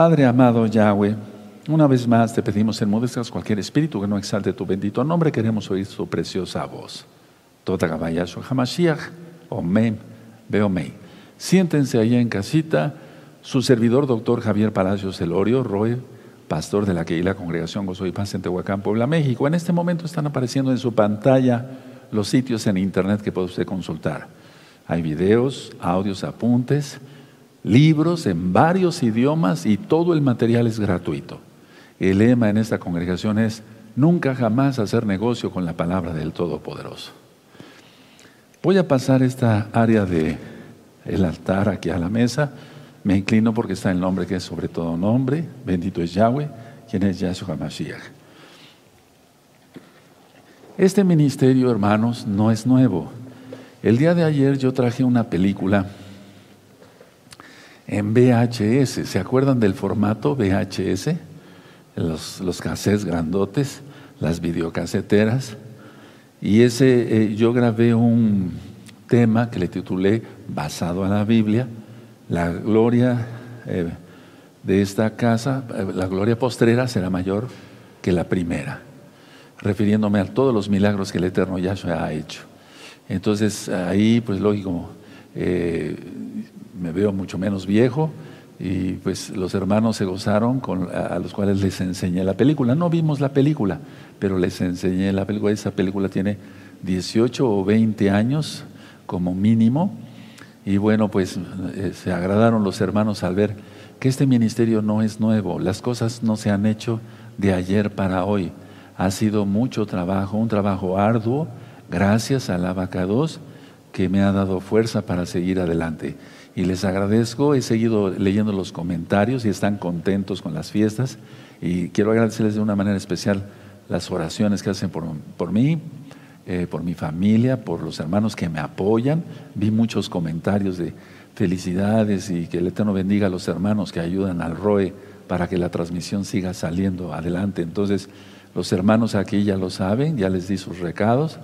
Padre amado Yahweh, una vez más te pedimos enmudezcas cualquier espíritu que no exalte tu bendito nombre, queremos oír su preciosa voz. Toda Gabayashu Hamashiach, Omen, Beomei. Siéntense ahí en casita, su servidor, doctor Javier Palacios Elorio, Roy, pastor de la la Congregación Gozo y Paz en Tehuacán, Puebla, México. En este momento están apareciendo en su pantalla los sitios en internet que puede usted consultar. Hay videos, audios, apuntes, libros en varios idiomas y todo el material es gratuito. El lema en esta congregación es nunca jamás hacer negocio con la palabra del Todopoderoso. Voy a pasar esta área de el altar aquí a la mesa. Me inclino porque está el nombre que es sobre todo nombre. Bendito es Yahweh, quien es Yahshua Mashiach. Este ministerio, hermanos, no es nuevo. El día de ayer yo traje una película en VHS. ¿Se acuerdan del formato VHS? Los, los cassettes grandotes, las videocaseteras. Y ese, eh, yo grabé un tema que le titulé Basado a la Biblia, la gloria eh, de esta casa, eh, la gloria postrera será mayor que la primera, refiriéndome a todos los milagros que el Eterno Yahshua ha hecho. Entonces ahí, pues lógico, me veo mucho menos viejo y pues los hermanos se gozaron con, a, los cuales les enseñé la película. No vimos la película, pero les enseñé la película. Esa película tiene 18 o 20 años como mínimo y bueno, pues eh, se agradaron los hermanos al ver que este ministerio no es nuevo, las cosas no se han hecho de ayer para hoy. Ha sido mucho trabajo, un trabajo arduo, gracias al abacados que me ha dado fuerza para seguir adelante y les agradezco. He seguido leyendo los comentarios y están contentos con las fiestas y quiero agradecerles de una manera especial las oraciones que hacen por, mí, eh, por mi familia, por los hermanos que me apoyan. Vi muchos comentarios de felicidades y que el Eterno bendiga a los hermanos que ayudan al ROE para que la transmisión siga saliendo adelante. Entonces, los hermanos aquí ya lo saben, ya les di sus recados.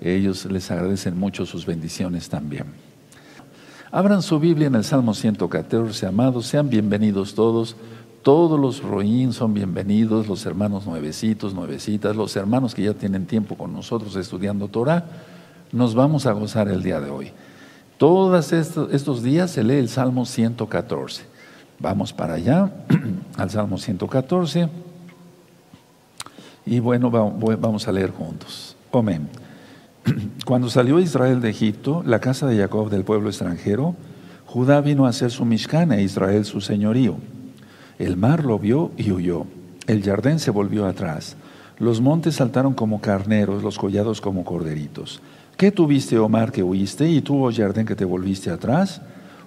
Ellos les agradecen mucho sus bendiciones también. Abran su Biblia en el Salmo 114, amados, sean bienvenidos todos. Todos los roín son bienvenidos, los hermanos nuevecitos, nuevecitas, los hermanos que ya tienen tiempo con nosotros estudiando Torah. Nos vamos a gozar el día de hoy. Todos estos, días se lee el Salmo 114. Vamos para allá, al Salmo 114. Y bueno, vamos a leer juntos. Amén. Cuando salió Israel de Egipto, la casa de Jacob del pueblo extranjero, Judá vino a ser su Mishkan e Israel su señorío. El mar lo vio y huyó. El jardín se volvió atrás. Los montes saltaron como carneros, los collados como corderitos. ¿Qué tuviste, oh mar, que huiste, y tú, oh jardín, que te volviste atrás?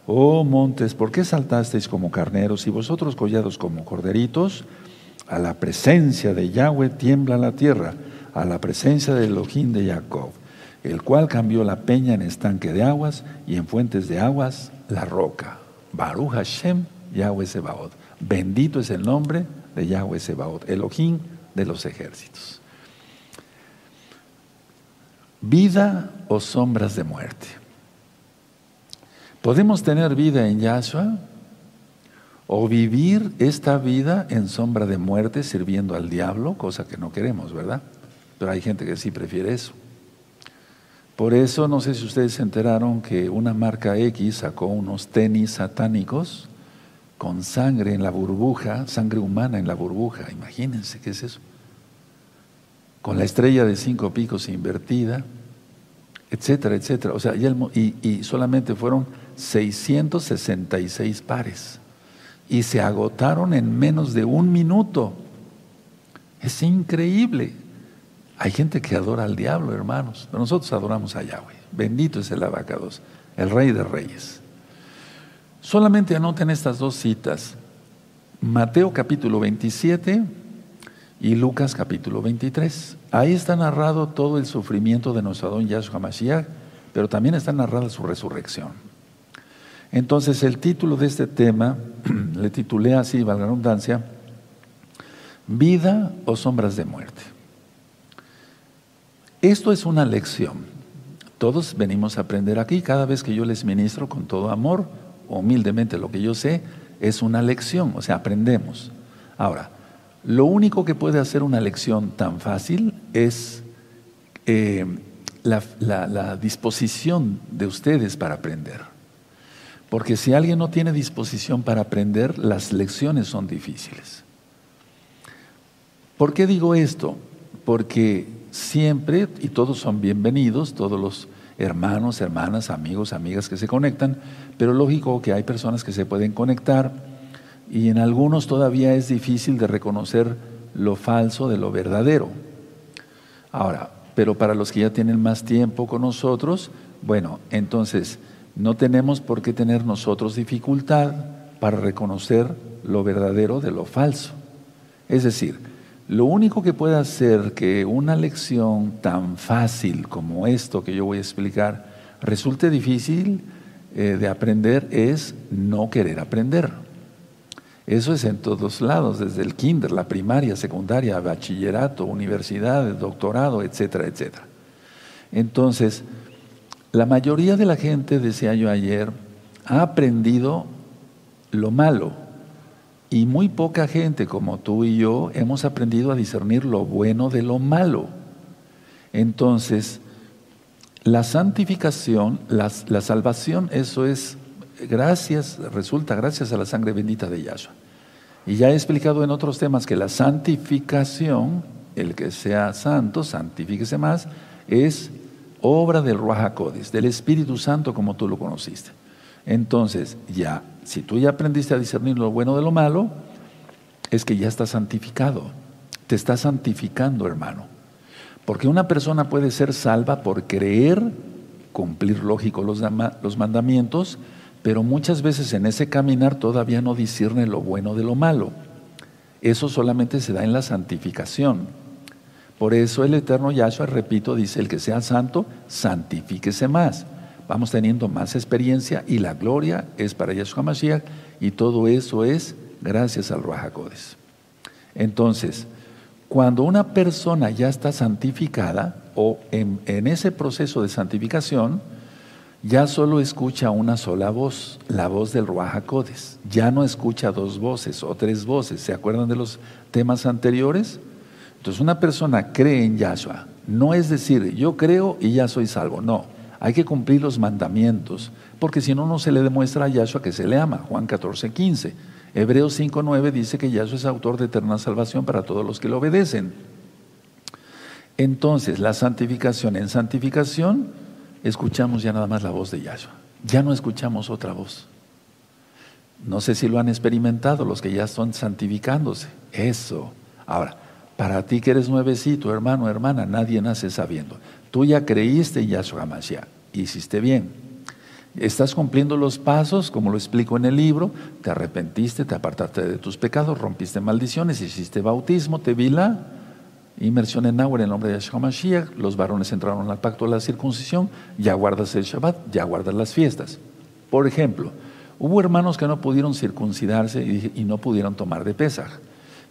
Oh montes, ¿por qué saltasteis como carneros y vosotros collados como corderitos? A la presencia de Yahweh tiembla la tierra, a la presencia del Elohim de Jacob el cual cambió la peña en estanque de aguas y en fuentes de aguas la roca. Baruch Hashem, Yahweh Sebaot. Bendito es el nombre de Yahweh Sebaot, Elohim de los ejércitos. Vida o sombras de muerte. ¿Podemos tener vida en Yahshua o vivir esta vida en sombra de muerte sirviendo al diablo, cosa que no queremos, ¿verdad? Pero hay gente que sí prefiere eso. Por eso, no sé si ustedes se enteraron que una marca X sacó unos tenis satánicos con sangre en la burbuja, sangre humana en la burbuja. Imagínense qué es eso. Con la estrella de cinco picos invertida, etcétera, etcétera. O sea, y, y solamente fueron 666 pares. Y se agotaron en menos de un minuto. Es increíble. Hay gente que adora al diablo, hermanos, pero nosotros adoramos a Yahweh. Bendito es el abacados, el rey de reyes. Solamente anoten estas dos citas. Mateo capítulo 27 y Lucas capítulo 23. Ahí está narrado todo el sufrimiento de nuestro Yahshua Mashiach, pero también está narrada su resurrección. Entonces el título de este tema, le titulé así, valga la redundancia, Vida o sombras de muerte. Esto es una lección. Todos venimos a aprender aquí. Cada vez que yo les ministro con todo amor, humildemente lo que yo sé, es una lección, o sea, aprendemos. Ahora, lo único que puede hacer una lección tan fácil es eh, la, disposición de ustedes para aprender. Porque si alguien no tiene disposición para aprender, las lecciones son difíciles. ¿Por qué digo esto? Porque siempre, y todos son bienvenidos, todos los hermanos, hermanas, amigos, amigas que se conectan, pero lógico que hay personas que se pueden conectar y en algunos todavía es difícil de reconocer lo falso de lo verdadero. Ahora, pero para los que ya tienen más tiempo con nosotros, bueno, entonces no tenemos por qué tener nosotros dificultad para reconocer lo verdadero de lo falso. Es decir, lo único que puede hacer que una lección tan fácil como esto que yo voy a explicar resulte difícil eh, de aprender es no querer aprender. Eso es en todos lados, desde el kinder, la primaria, secundaria, bachillerato, universidad, doctorado, etcétera, etcétera. Entonces, la mayoría de la gente, decía yo ayer, ha aprendido lo malo y muy poca gente como tú y yo hemos aprendido a discernir lo bueno de lo malo. Entonces, la santificación, la, la salvación, eso es gracias, resulta gracias a la sangre bendita de Yahshua. Y ya he explicado en otros temas que la santificación, el que sea santo, santifíquese más, es obra del Ruach del Espíritu Santo como tú lo conociste. Entonces, ya, si tú ya aprendiste a discernir lo bueno de lo malo, es que ya estás santificado. Te estás santificando, hermano. Porque una persona puede ser salva por creer, cumplir lógico los, mandamientos, pero muchas veces en ese caminar todavía no discierne lo bueno de lo malo. Eso solamente se da en la santificación. Por eso el eterno Yahshua, repito, dice, el que sea santo, santifíquese más. Vamos teniendo más experiencia y la gloria es para Yahshua Mashiach y todo eso es gracias al Ruajacodes. Entonces, cuando una persona ya está santificada o en, en ese proceso de santificación, ya solo escucha una sola voz, la voz del Ruajacodes. Ya no escucha dos voces o tres voces. ¿Se acuerdan de los temas anteriores? Entonces una persona cree en Yahshua. No es decir, yo creo y ya soy salvo. No, hay que cumplir los mandamientos, porque si no, no se le demuestra a Yahshua que se le ama. Juan 14, 15. Hebreos 5, 9 dice que Yahshua es autor de eterna salvación para todos los que lo obedecen. Entonces, la santificación en santificación escuchamos ya nada más la voz de Yahshua. Ya no escuchamos otra voz. No sé si lo han experimentado los que ya están santificándose. Eso. Ahora, para ti que eres nuevecito, hermano, hermana, nadie nace sabiendo. Tú ya creíste en Yahshua Mashiach. Hiciste bien. Estás cumpliendo los pasos, como lo explico en el libro. Te arrepentiste, te apartaste de tus pecados, rompiste maldiciones, hiciste bautismo, te vila inmersión en agua en el nombre de Yahshua Mashiach, los varones entraron al pacto de la circuncisión, ya guardas el Shabbat, ya guardas las fiestas. Por ejemplo, hubo hermanos que no pudieron circuncidarse y, no pudieron tomar de Pesaj.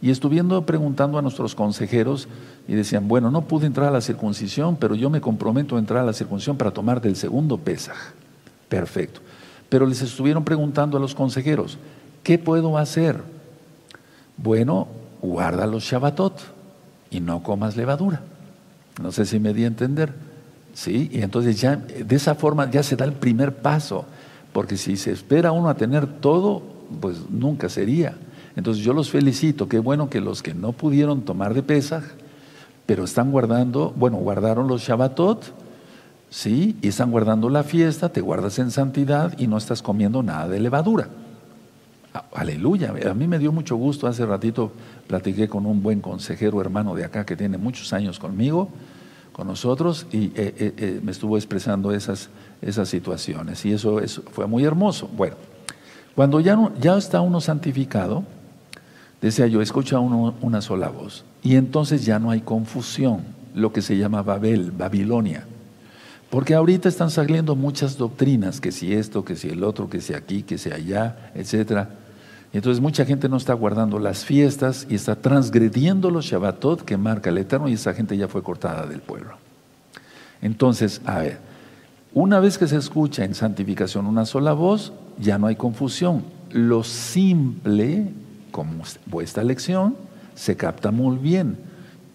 Y estuviendo preguntando a nuestros consejeros y decían, bueno, no pude entrar a la circuncisión, pero yo me comprometo a entrar a la circuncisión para tomar del segundo Pesaj. Perfecto. Pero les estuvieron preguntando a los consejeros, ¿qué puedo hacer? Bueno, guarda los Shabbatot y no comas levadura. No sé si me di a entender. ¿Sí? Y entonces ya de esa forma ya se da el primer paso, porque si se espera uno a tener todo, pues nunca sería. Entonces yo los felicito, qué bueno que los que no pudieron tomar de Pesaj, pero están guardando, bueno, guardaron los Shabbatot, ¿sí? Y están guardando la fiesta, te guardas en santidad y no estás comiendo nada de levadura. Aleluya, a mí me dio mucho gusto, hace ratito platiqué con un buen consejero hermano de acá que tiene muchos años conmigo, con nosotros, y eh, eh, eh, me estuvo expresando esas, esas situaciones, y eso, fue muy hermoso. Bueno, cuando ya, ya está uno santificado, decía yo, escucha una sola voz, y entonces ya no hay confusión, lo que se llama Babel, Babilonia. Porque ahorita están saliendo muchas doctrinas, que si esto, que si el otro, que si aquí, que si allá, etcétera entonces mucha gente no está guardando las fiestas y está transgrediendo los Shabbatot que marca el Eterno y esa gente ya fue cortada del pueblo. Entonces, a ver, una vez que se escucha en santificación una sola voz, ya no hay confusión. lo simple, como vuestra lección, se capta muy bien.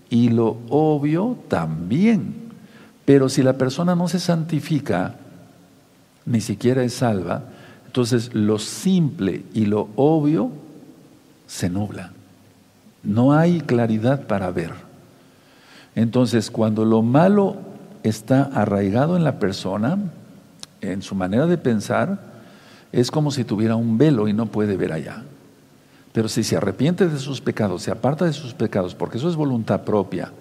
Y lo obvio también. Pero si la persona no se santifica, ni siquiera es salva, entonces lo simple y lo obvio se nubla. No hay claridad para ver. Entonces, cuando lo malo está arraigado en la persona, en su manera de pensar, es como si tuviera un velo y no puede ver allá. Pero si se arrepiente de sus pecados, se aparta de sus pecados, porque eso es voluntad propia,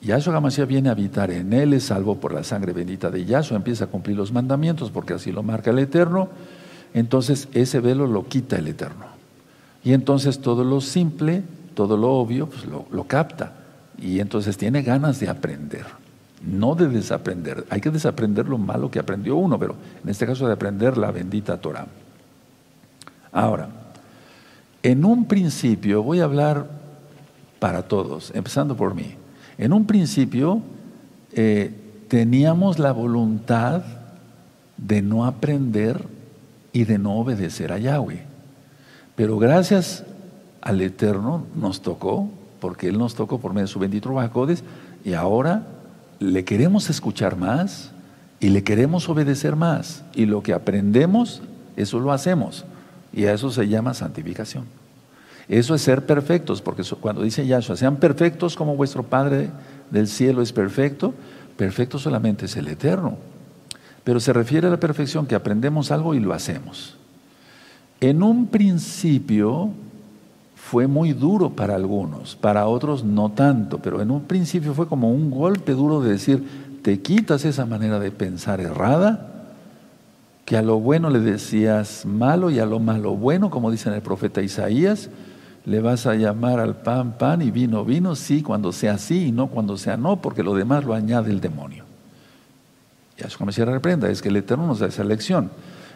Yahshua Hamashiach viene a habitar en él, es salvo por la sangre bendita de Yahshua, empieza a cumplir los mandamientos porque así lo marca el Eterno, entonces ese velo lo quita el Eterno. Y entonces todo lo simple, todo lo obvio, pues lo, lo capta. Y entonces tiene ganas de aprender, no de desaprender. Hay que desaprender lo malo que aprendió uno, pero en este caso de aprender la bendita Torah. Ahora, en un principio voy a hablar para todos, empezando por mí. En un principio eh, teníamos la voluntad de no aprender y de no obedecer a Yahweh. Pero gracias al Eterno nos tocó, porque Él nos tocó por medio de su bendito Bajacodes, y ahora le queremos escuchar más y le queremos obedecer más. Y lo que aprendemos, eso lo hacemos. Y a eso se llama santificación. Eso es ser perfectos, porque cuando dice Yahshua, sean perfectos como vuestro Padre del cielo es perfecto, perfecto solamente es el eterno. Pero se refiere a la perfección que aprendemos algo y lo hacemos. En un principio fue muy duro para algunos, para otros no tanto, pero en un principio fue como un golpe duro de decir, te quitas esa manera de pensar errada, que a lo bueno le decías malo y a lo malo bueno, como dice en el profeta Isaías, le vas a llamar al pan pan y vino vino, sí, cuando sea sí y no cuando sea no, porque lo demás lo añade el demonio. Y eso como se reprenda, es que el Eterno nos da esa lección.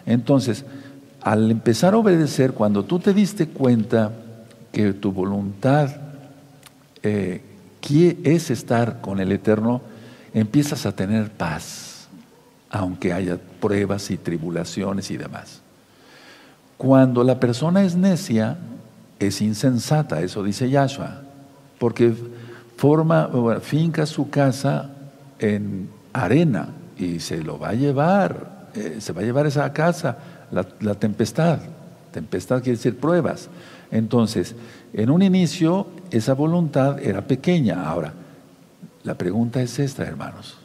Entonces, al empezar a obedecer, cuando tú te diste cuenta que tu voluntad eh, es estar con el Eterno, empiezas a tener paz, aunque haya pruebas y tribulaciones y demás. Cuando la persona es necia, es insensata, eso dice Yahshua, porque forma, finca su casa en arena y se lo va a llevar, eh, se va a llevar esa casa, la, la tempestad. Tempestad quiere decir pruebas. Entonces, en un inicio esa voluntad era pequeña. Ahora, la pregunta es esta, hermanos.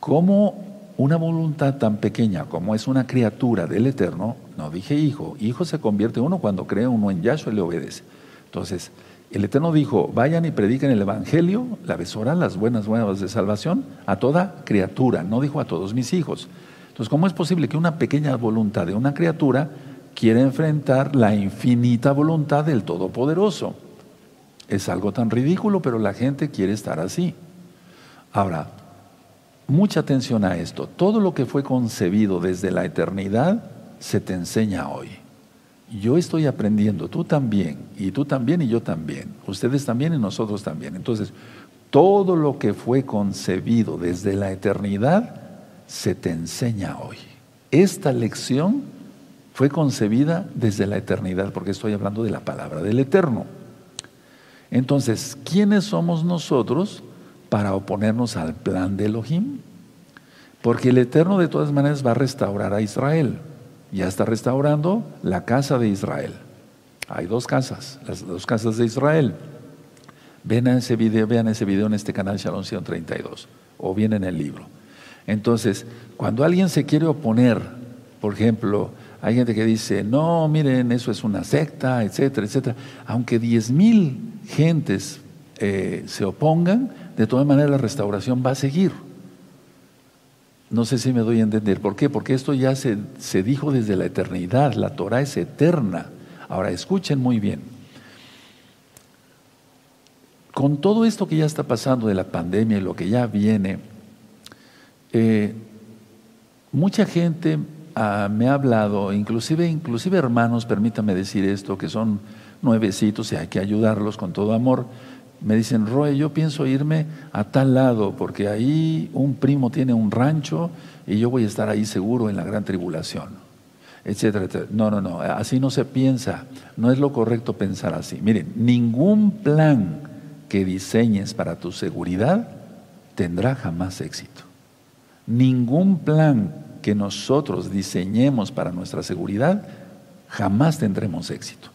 ¿Cómo una voluntad tan pequeña como es una criatura del Eterno, no dije hijo, hijo se convierte uno cuando cree uno en Yahshua y le obedece. Entonces, el Eterno dijo, vayan y prediquen el Evangelio, la besora, las buenas nuevas de salvación, a toda criatura, no dijo a todos mis hijos. Entonces, ¿cómo es posible que una pequeña voluntad de una criatura quiera enfrentar la infinita voluntad del Todopoderoso? Es algo tan ridículo, pero la gente quiere estar así. Ahora, mucha atención a esto. Todo lo que fue concebido desde la eternidad se te enseña hoy. Yo estoy aprendiendo, tú también, y tú también y yo también, ustedes también y nosotros también. Entonces, todo lo que fue concebido desde la eternidad se te enseña hoy. Esta lección fue concebida desde la eternidad, porque estoy hablando de la palabra del eterno. Entonces, ¿quiénes somos nosotros para oponernos al plan de Elohim. Porque el Eterno de todas maneras va a restaurar a Israel. Ya está restaurando la casa de Israel. Hay dos casas, las dos casas de Israel. Ven ese video, vean ese video en este canal Shalom 132 o bien en el libro. Entonces, cuando alguien se quiere oponer, por ejemplo, hay gente que dice, no, miren, eso es una secta, etcétera, etcétera. Aunque diez mil gentes eh, se opongan, de todas maneras la restauración va a seguir. No sé si me doy a entender. ¿Por qué? Porque esto ya se, se dijo desde la eternidad. La Torah es eterna. Ahora, escuchen muy bien. Con todo esto que ya está pasando de la pandemia y lo que ya viene, eh, mucha gente ah, me ha hablado, inclusive, inclusive hermanos, permítame decir esto, que son nuevecitos y hay que ayudarlos con todo amor me dicen, Roy, yo pienso irme a tal lado, porque ahí un primo tiene un rancho y yo voy a estar ahí seguro en la gran tribulación. etcétera, etcétera. No, no, no, así no se piensa. No es lo correcto pensar así. Miren, ningún plan que diseñes para tu seguridad tendrá jamás éxito. Ningún plan que nosotros diseñemos para nuestra seguridad jamás tendremos éxito.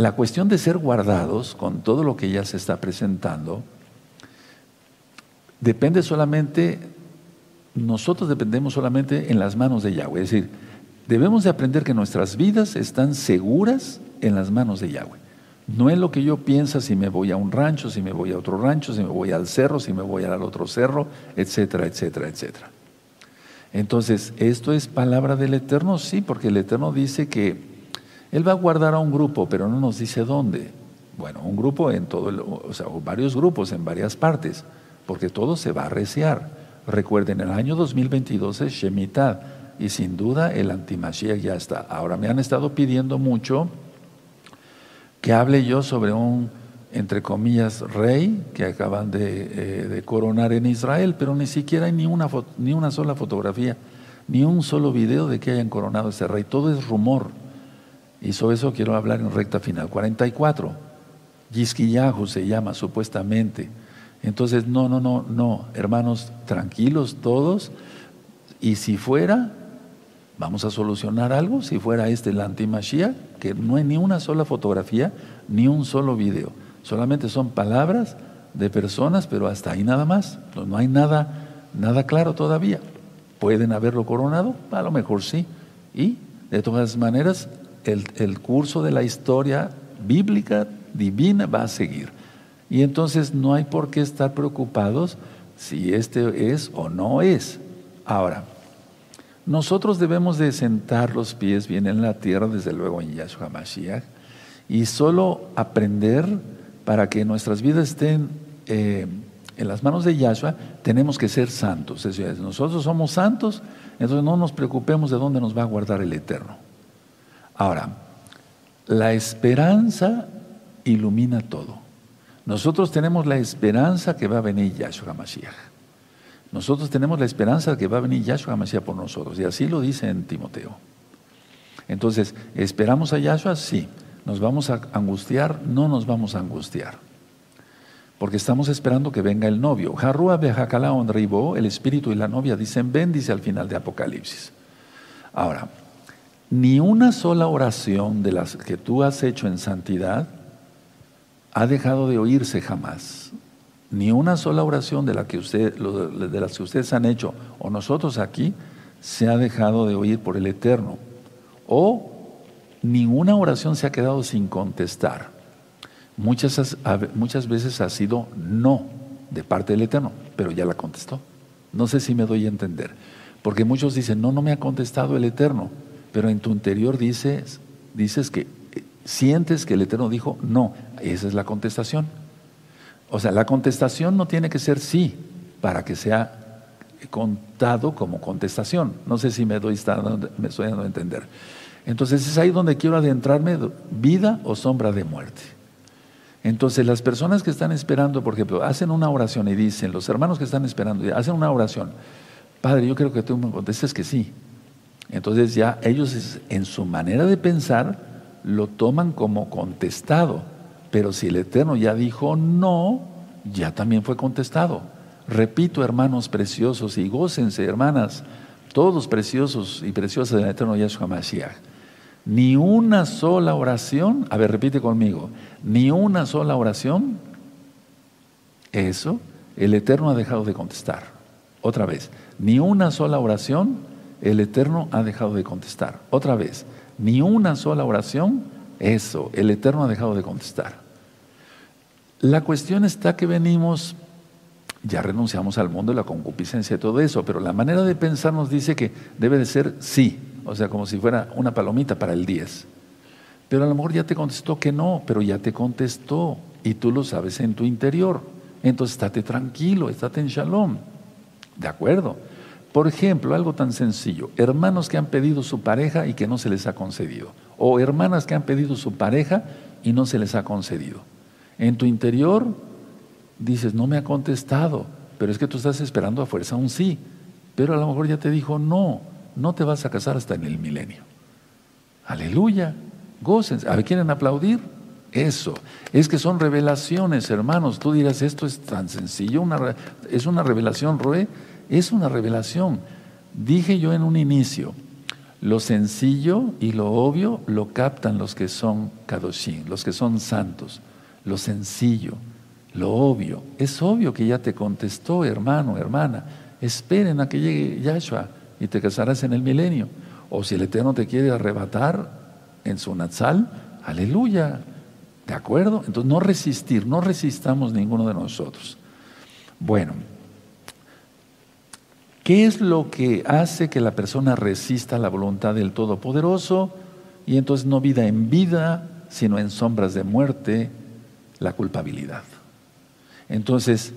La cuestión de ser guardados con todo lo que ya se está presentando depende solamente, nosotros dependemos solamente en las manos de Yahweh. Es decir, debemos de aprender que nuestras vidas están seguras en las manos de Yahweh. No es lo que yo pienso si me voy a un rancho, si me voy a otro rancho, si me voy al cerro, si me voy al otro cerro, etcétera, etcétera, etcétera. Entonces, ¿esto es palabra del Eterno? Sí, porque el Eterno dice que Él va a guardar a un grupo, pero no nos dice dónde. Bueno, un grupo en todo, el, o sea, varios grupos en varias partes, porque todo se va a reciar. Recuerden, el año 2022 es Shemitah y sin duda el antimashiach ya está. Ahora me han estado pidiendo mucho que hable yo sobre un, entre comillas, rey que acaban de, eh, coronar en Israel, pero ni siquiera hay ni una, ni una sola fotografía, ni un solo video de que hayan coronado ese rey. Todo es rumor. Y sobre eso quiero hablar en recta final. 44. Yisquiyahu se llama supuestamente. Entonces, no, no, no, no, hermanos, tranquilos todos. Y si fuera, vamos a solucionar algo. Si fuera este el antimashia, que no hay ni una sola fotografía, ni un solo video. Solamente son palabras de personas, pero hasta ahí nada más. No, hay nada, nada claro todavía. ¿Pueden haberlo coronado? A lo mejor sí. Y, de todas maneras, el, curso de la historia bíblica, divina, va a seguir. Y entonces no hay por qué estar preocupados si este es o no es. Ahora, nosotros debemos de sentar los pies bien en la tierra, desde luego en Yahshua Mashiach, y solo aprender para que nuestras vidas estén eh, en las manos de Yahshua, tenemos que ser santos. Nosotros somos santos, entonces no nos preocupemos de dónde nos va a guardar el Eterno. Ahora, la esperanza ilumina todo. Nosotros tenemos la esperanza que va a venir Yahshua Mashiach. Nosotros tenemos la esperanza que va a venir Yahshua Mashiach por nosotros. Y así lo dice en Timoteo. Entonces, ¿esperamos a Yahshua? Sí. ¿Nos vamos a angustiar? No nos vamos a angustiar. Porque estamos esperando que venga el novio. Jarrua Bejakala Onribo, el espíritu y la novia dicen ven, dice al final de Apocalipsis. Ahora, ni una sola oración de las que tú has hecho en santidad ha dejado de oírse jamás ni una sola oración de, la que de las que ustedes han hecho o nosotros aquí se ha dejado de oír por el Eterno. O ninguna oración se ha quedado sin contestar. Muchas, muchas veces ha sido no de parte del Eterno, pero ya la contestó. No sé si me doy a entender. Porque muchos dicen, no, no me ha contestado el Eterno, pero en tu interior dices, dices que eh, sientes que el Eterno dijo no. Esa es la contestación. O sea, la contestación no tiene que ser sí para que sea contado como contestación. No sé si me, doy, me estoy dando a entender. Entonces es ahí donde quiero adentrarme, vida o sombra de muerte. Entonces las personas que están esperando, por ejemplo, hacen una oración y dicen, los hermanos que están esperando, hacen una oración, Padre, yo creo que tú me contestes que sí. Entonces ya ellos en su manera de pensar lo toman como contestado. Pero si el Eterno ya dijo no, ya también fue contestado. Repito, hermanos preciosos, y gócense, hermanas, todos preciosos y preciosas del Eterno Yahshua Mashiach. Ni una sola oración, a ver, repite conmigo, ni una sola oración, eso el Eterno ha dejado de contestar. Otra vez, ni una sola oración, el Eterno ha dejado de contestar. Otra vez, ni una sola oración, eso, el Eterno ha dejado de contestar. La cuestión está que venimos, ya renunciamos al mundo, la concupiscencia y todo eso, pero la manera de pensar nos dice que debe de ser sí, o sea, como si fuera una palomita para el 10. Pero a lo mejor ya te contestó que no, pero ya te contestó y tú lo sabes en tu interior. Entonces estate tranquilo, estate en shalom. ¿De acuerdo? Por ejemplo, algo tan sencillo, hermanos que han pedido su pareja y que no se les ha concedido, o hermanas que han pedido su pareja y no se les ha concedido. En tu interior dices, no me ha contestado, pero es que tú estás esperando a fuerza un sí, pero a lo mejor ya te dijo no, no te vas a casar hasta en el milenio. Aleluya, gocen. ¿quieren aplaudir? Eso. Es que son revelaciones, hermanos. Tú dirás, esto es tan sencillo. Es una revelación, Roe. Es una revelación. Dije yo en un inicio, lo sencillo y lo obvio lo captan los que son kadoshim, los que son santos. Lo sencillo, lo obvio. Es obvio que ya te contestó, hermano, hermana. Esperen a que llegue Yahshua y te casarás en el milenio. O si el Eterno te quiere arrebatar en su Natsal, aleluya. ¿De acuerdo? Entonces no resistir, no resistamos ninguno de nosotros. Bueno, ¿qué es lo que hace que la persona resista la voluntad del Todopoderoso? Y entonces no vida en vida, sino en sombras de muerte, la culpabilidad. Entonces,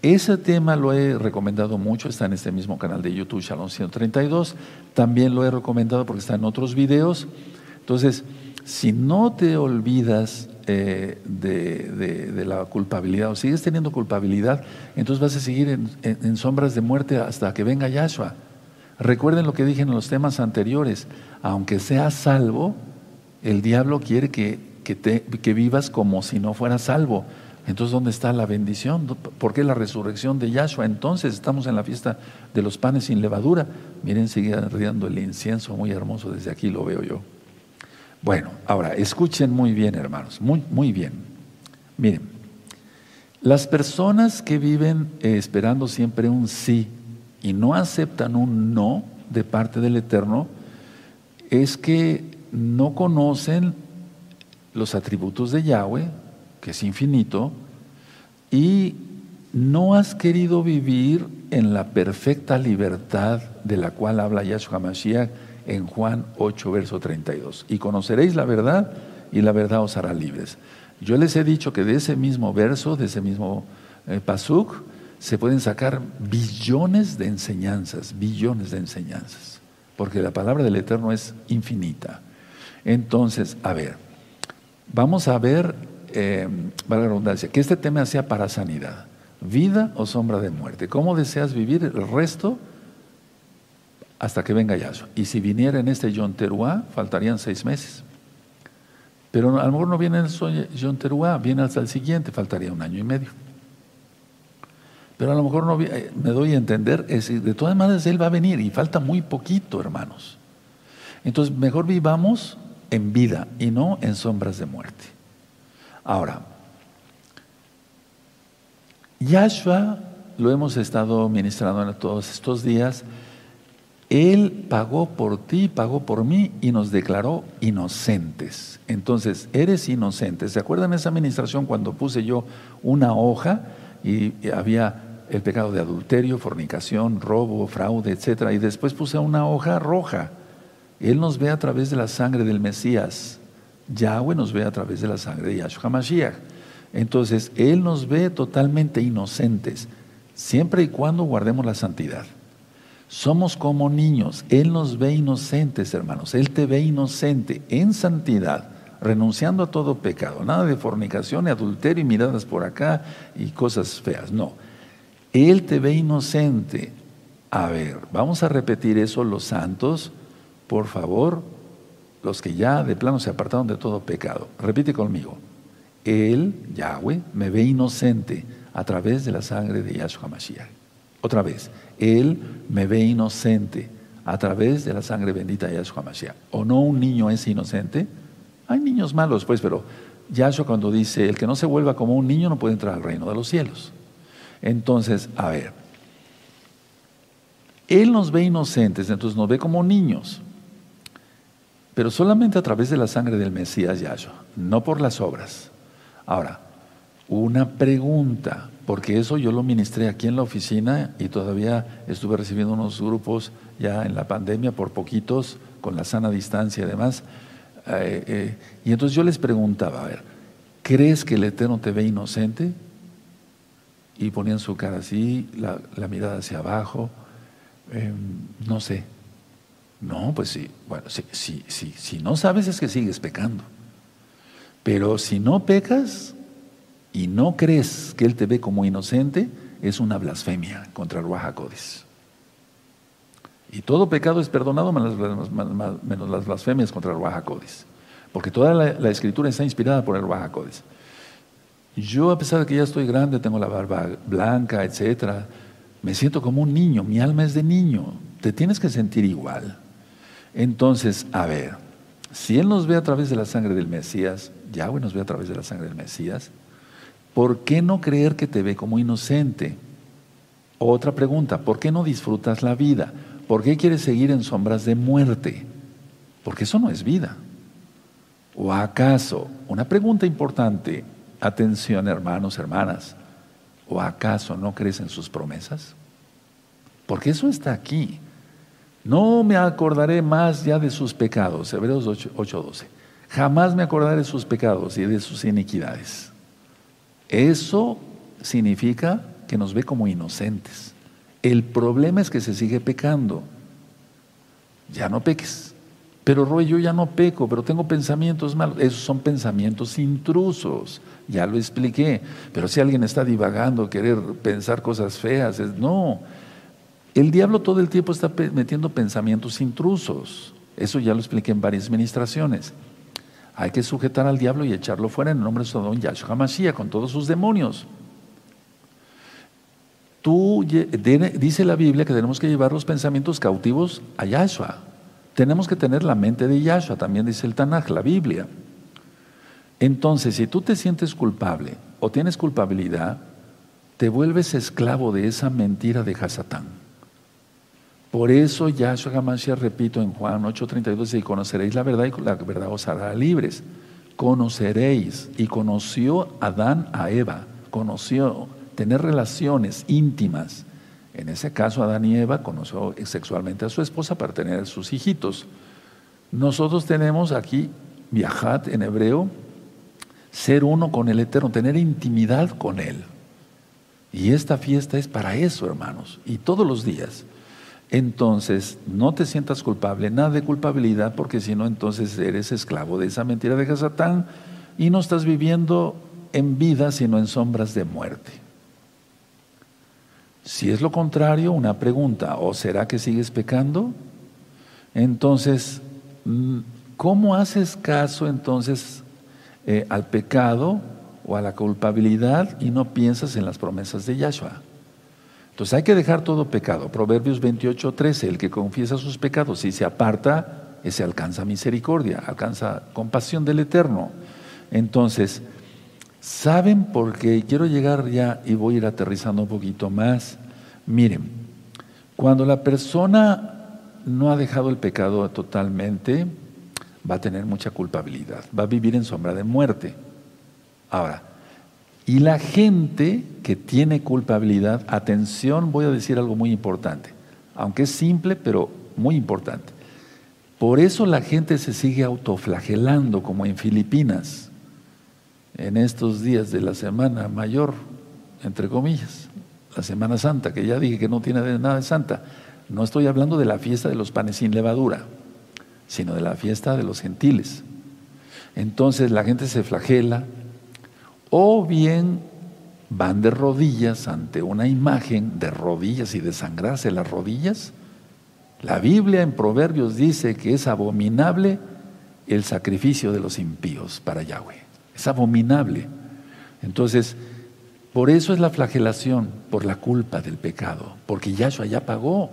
ese tema lo he recomendado mucho, está en este mismo canal de YouTube, Shalom 132. También lo he recomendado porque está en otros videos. Entonces, si no te olvidas eh, de, la culpabilidad o sigues teniendo culpabilidad, entonces vas a seguir en, sombras de muerte hasta que venga Yahshua. Recuerden lo que dije en los temas anteriores, aunque seas salvo, el diablo quiere que, que vivas como si no fueras salvo. Entonces, ¿dónde está la bendición? ¿Por qué la resurrección de Yahshua? Entonces, estamos en la fiesta de los panes sin levadura. Miren, sigue riendo el incienso muy hermoso, desde aquí lo veo yo. Bueno, ahora, escuchen muy bien, hermanos, muy, muy bien. Miren, las personas que viven eh, esperando siempre un sí y no aceptan un no de parte del Eterno, es que no conocen los atributos de Yahweh, que es infinito, y no has querido vivir en la perfecta libertad de la cual habla Yahshua Mashiach en Juan 8, verso 32. Y conoceréis la verdad y la verdad os hará libres. Yo les he dicho que de ese mismo verso, de ese mismo eh, pasuk, se pueden sacar billones de enseñanzas, billones de enseñanzas, porque la palabra del Eterno es infinita. Entonces, a ver, vamos a ver eh, la redundancia, que este tema sea para sanidad, vida o sombra de muerte. ¿Cómo deseas vivir el resto hasta que venga Yahshua? Y si viniera en este Yom Teruah, faltarían seis meses. Pero a lo mejor no viene el Yom Teruah, viene hasta el siguiente, faltaría un año y medio. Pero a lo mejor no eh, me doy a entender, es de todas maneras Él va a venir y falta muy poquito, hermanos. Entonces, mejor vivamos en vida y no en sombras de muerte. Ahora, Yahshua, lo hemos estado ministrando en todos estos días, Él pagó por ti, pagó por mí y nos declaró inocentes. Entonces, eres inocente. ¿Se acuerdan esa administración cuando puse yo una hoja y había el pecado de adulterio, fornicación, robo, fraude, etcétera? Y después puse una hoja roja. Él nos ve a través de la sangre del Mesías. Yahweh nos ve a través de la sangre de Yahshua HaMashiach. Entonces, Él nos ve totalmente inocentes, siempre y cuando guardemos la santidad. Somos como niños, Él nos ve inocentes, hermanos. Él te ve inocente en santidad, renunciando a todo pecado. Nada de fornicación, adulterio y miradas por acá y cosas feas. No. Él te ve inocente. A ver, vamos a repetir eso los santos, por favor los que ya de plano se apartaron de todo pecado. Repite conmigo. Él, Yahweh, me ve inocente a través de la sangre de Yahshua Mashiach. Otra vez, Él me ve inocente a través de la sangre bendita de Yahshua Mashiach. ¿O no un niño es inocente? Hay niños malos, pues, pero Yahshua cuando dice, el que no se vuelva como un niño no puede entrar al reino de los cielos. Entonces, a ver, Él nos ve inocentes, entonces nos ve como niños pero solamente a través de la sangre del Mesías Yahshua, no por las obras. Ahora, una pregunta, porque eso yo lo ministré aquí en la oficina y todavía estuve recibiendo unos grupos ya en la pandemia por poquitos, con la sana distancia y demás. Eh, eh, y entonces yo les preguntaba, a ver, ¿crees que el Eterno te ve inocente? Y ponían su cara así, la, mirada hacia abajo, em, no sé, no, pues sí, bueno, sí, sí, sí, si no sabes es que sigues pecando. Pero si no pecas y no crees que Él te ve como inocente, es una blasfemia contra el Ruajacodes. Y todo pecado es perdonado menos, las blasfemias contra el Bajacodes. Porque toda la, escritura está inspirada por el Bajacodes. Yo, a pesar de que ya estoy grande, tengo la barba blanca, etcétera, me siento como un niño, mi alma es de niño. Te tienes que sentir igual. Entonces, a ver, si Él nos ve a través de la sangre del Mesías, Yahweh nos ve a través de la sangre del Mesías, ¿por qué no creer que te ve como inocente? Otra pregunta, ¿por qué no disfrutas la vida? ¿Por qué quieres seguir en sombras de muerte? Porque eso no es vida. ¿O acaso, una pregunta importante, atención hermanos, hermanas, ¿o acaso no crees en sus promesas? Porque eso está aquí. No me acordaré más ya de sus pecados, Hebreos 8:12. Jamás me acordaré de sus pecados y de sus iniquidades. Eso significa que nos ve como inocentes. El problema es que se sigue pecando. Ya no peques. Pero Roy, yo ya no peco, pero tengo pensamientos malos. Esos son pensamientos intrusos. Ya lo expliqué. Pero si alguien está divagando, querer pensar cosas feas, es, no. El diablo todo el tiempo está metiendo pensamientos intrusos. Eso ya lo expliqué en varias administraciones. Hay que sujetar al diablo y echarlo fuera en el nombre de Sodom Yahshua Mashiach con todos sus demonios. Tú, dice la Biblia que tenemos que llevar los pensamientos cautivos a Yahshua. Tenemos que tener la mente de Yahshua, también dice el Tanaj, la Biblia. Entonces, si tú te sientes culpable o tienes culpabilidad, te vuelves esclavo de esa mentira de Hasatán. Por eso Yahshua Hamashiach, repito en Juan 8:32, dice, y conoceréis la verdad y la verdad os hará libres. Conoceréis. Y conoció Adán a Eva. Conoció tener relaciones íntimas. En ese caso, Adán y Eva conoció sexualmente a su esposa para tener sus hijitos. Nosotros tenemos aquí, viajad en hebreo, ser uno con el Eterno, tener intimidad con Él. Y esta fiesta es para eso, hermanos, y todos los días. Entonces, no te sientas culpable, nada de culpabilidad, porque si no, entonces eres esclavo de esa mentira de Hasatán y no estás viviendo en vida, sino en sombras de muerte. Si es lo contrario, una pregunta, ¿o será que sigues pecando? Entonces, mm, ¿cómo haces caso entonces eh, al pecado o a la culpabilidad y no piensas en las promesas de Yahshua? Entonces hay que dejar todo pecado. Proverbios 28, 13, el que confiesa sus pecados y se aparta, ese alcanza misericordia, alcanza compasión del Eterno. Entonces, ¿Saben por qué? Quiero llegar ya y voy a ir aterrizando un poquito más. Miren, cuando la persona no ha dejado el pecado totalmente, va a tener mucha culpabilidad, va a vivir en sombra de muerte. Ahora, y la gente que tiene culpabilidad, atención, voy a decir algo muy importante, aunque es simple, pero muy importante. Por eso la gente se sigue autoflagelando, como en Filipinas en estos días de la Semana Mayor, entre comillas, la Semana Santa, que ya dije que no tiene nada de santa. No estoy hablando de la fiesta de los panes sin levadura, sino de la fiesta de los gentiles. Entonces la gente se flagela o bien van de rodillas ante una imagen de rodillas y desangrarse las rodillas. La Biblia en Proverbios dice que es abominable el sacrificio de los impíos para Yahweh. Es abominable. Entonces, por eso es la flagelación, por la culpa del pecado, porque Yahshua ya pagó.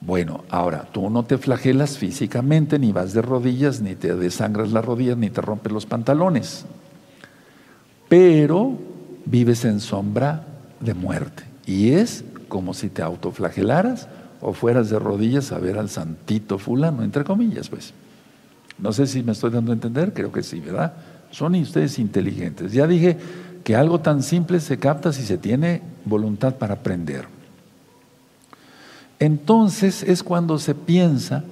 Bueno, ahora, tú no te flagelas físicamente, ni vas de rodillas, ni te desangras las rodillas, ni te rompes los pantalones, pero vives en sombra de muerte. Y es como si te autoflagelaras o fueras de rodillas a ver al santito fulano, entre comillas, pues. No sé si me estoy dando a entender, creo que sí, ¿verdad? Son ustedes inteligentes. Ya dije que algo tan simple se capta si se tiene voluntad para aprender. Entonces es cuando se piensa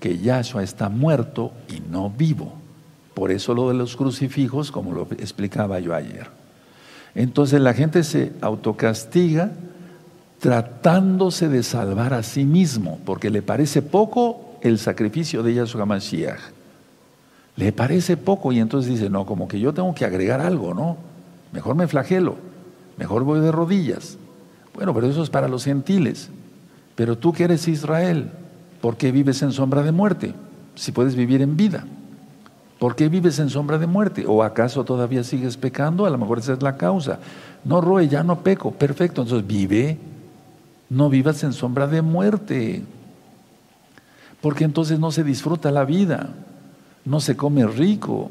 que Yahshua está muerto y no vivo. Por eso lo de los crucifijos, como lo explicaba yo ayer. Entonces la gente se autocastiga tratándose de salvar a sí mismo, porque le parece poco el sacrificio de Yahshua Mashiach le parece poco y entonces dice, no, como que yo tengo que agregar algo, ¿no? Mejor me flagelo, mejor voy de rodillas. Bueno, pero eso es para los gentiles. Pero tú que eres Israel, ¿por qué vives en sombra de muerte? Si puedes vivir en vida. ¿Por qué vives en sombra de muerte? ¿O acaso todavía sigues pecando? A lo mejor esa es la causa. No, Roe, ya no peco. Perfecto, entonces vive. No vivas en sombra de muerte. Porque entonces no se disfruta la vida. No se come rico.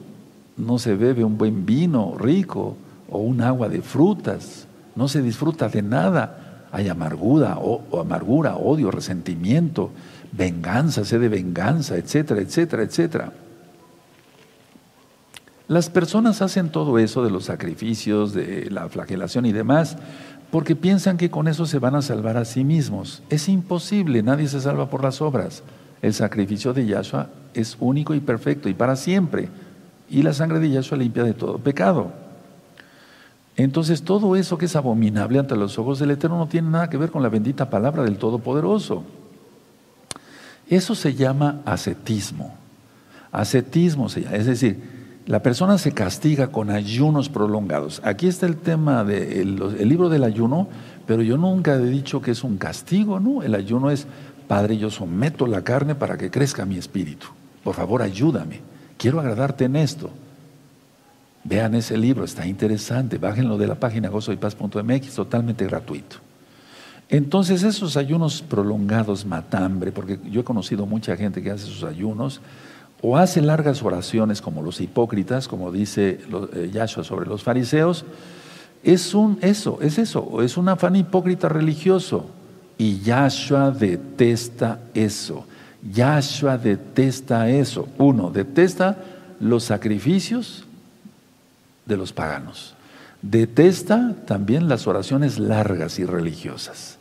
No se bebe un buen vino rico o un agua de frutas. No se disfruta de nada. Hay amargura, o, amargura, odio, resentimiento, venganza, sed de venganza, etcétera, etcétera, etcétera. Las personas hacen todo eso de los sacrificios, de la flagelación y demás, porque piensan que con eso se van a salvar a sí mismos. Es imposible, nadie se salva por las obras. El sacrificio de Yahshua es único y perfecto y para siempre. Y la sangre de Yahshua limpia de todo pecado. Entonces todo eso que es abominable ante los ojos del Eterno no tiene nada que ver con la bendita palabra del Todopoderoso. Eso se llama ascetismo. Ascetismo se llama, es decir, la persona se castiga con ayunos prolongados. Aquí está el tema del libro del ayuno, pero yo nunca he dicho que es un castigo, ¿no? El ayuno es, Padre, yo someto la carne para que crezca mi espíritu. Por favor, ayúdame. Quiero agradarte en esto. Vean ese libro, está interesante. Bájenlo de la página gozoypaz.mx, totalmente gratuito. Entonces, esos ayunos prolongados matambre, porque yo he conocido mucha gente que hace sus ayunos, o hace largas oraciones como los hipócritas, como dice eh, Yahshua sobre los fariseos, es un eso, es eso, es un afán hipócrita religioso. Y Yahshua detesta eso. Yahshua detesta eso. Uno, detesta los sacrificios de los paganos. Detesta también las oraciones largas y religiosas.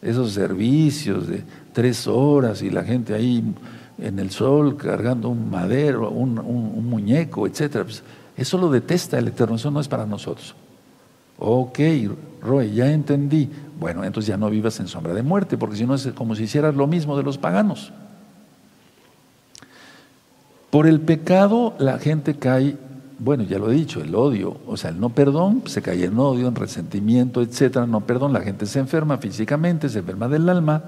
Esos servicios de tres horas y la gente ahí en el sol cargando un madero, un, muñeco, etc. Pues, eso lo detesta el Eterno, eso no es para nosotros. Ok, Roy, ya entendí. Bueno, entonces ya no vivas en sombra de muerte, porque si no es como si hicieras lo mismo de los paganos. Por el pecado la gente cae, bueno, ya lo he dicho, el odio, o sea, el no perdón, se cae en odio, en resentimiento, etcétera. No perdón, la gente se enferma físicamente, se enferma del alma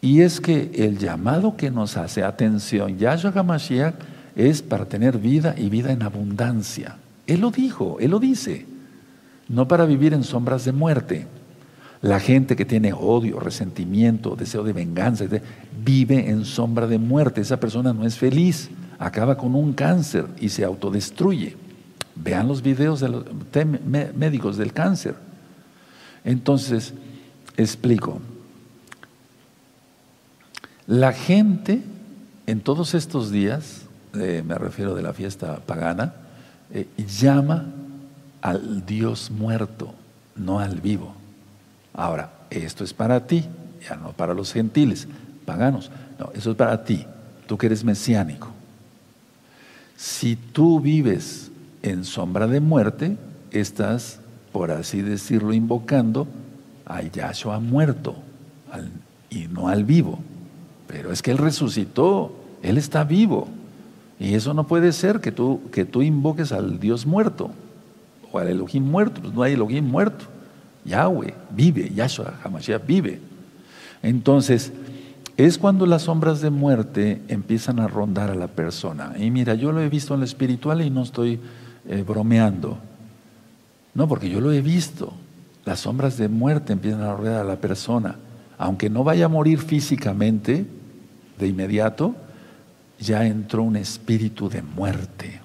y es que el llamado que nos hace, atención, Yahshua HaMashiach es para tener vida y vida en abundancia. Él lo dijo, Él lo dice, no para vivir en sombras de muerte. La gente que tiene odio, resentimiento, deseo de venganza, vive en sombra de muerte. Esa persona no es feliz, acaba con un cáncer y se autodestruye. Vean los videos de los médicos del cáncer. Entonces, explico. La gente en todos estos días, eh, me refiero de la fiesta pagana, eh, llama al Dios muerto, no al vivo. Ahora, esto es para ti, ya no para los gentiles, paganos. No, eso es para ti, tú que eres mesiánico. Si tú vives en sombra de muerte, estás, por así decirlo, invocando a Yahshua muerto y no al vivo. Pero es que Él resucitó, Él está vivo. Y eso no puede ser que tú, que tú invoques al Dios muerto o al Elohim muerto. Pues no hay Elohim muerto. Yahweh vive, Yahshua Hamashiach vive. Entonces, es cuando las sombras de muerte empiezan a rondar a la persona. Y mira, yo lo he visto en lo espiritual y no estoy eh, bromeando. No, porque yo lo he visto. Las sombras de muerte empiezan a rodear a la persona. Aunque no vaya a morir físicamente, de inmediato, ya entró un espíritu de muerte.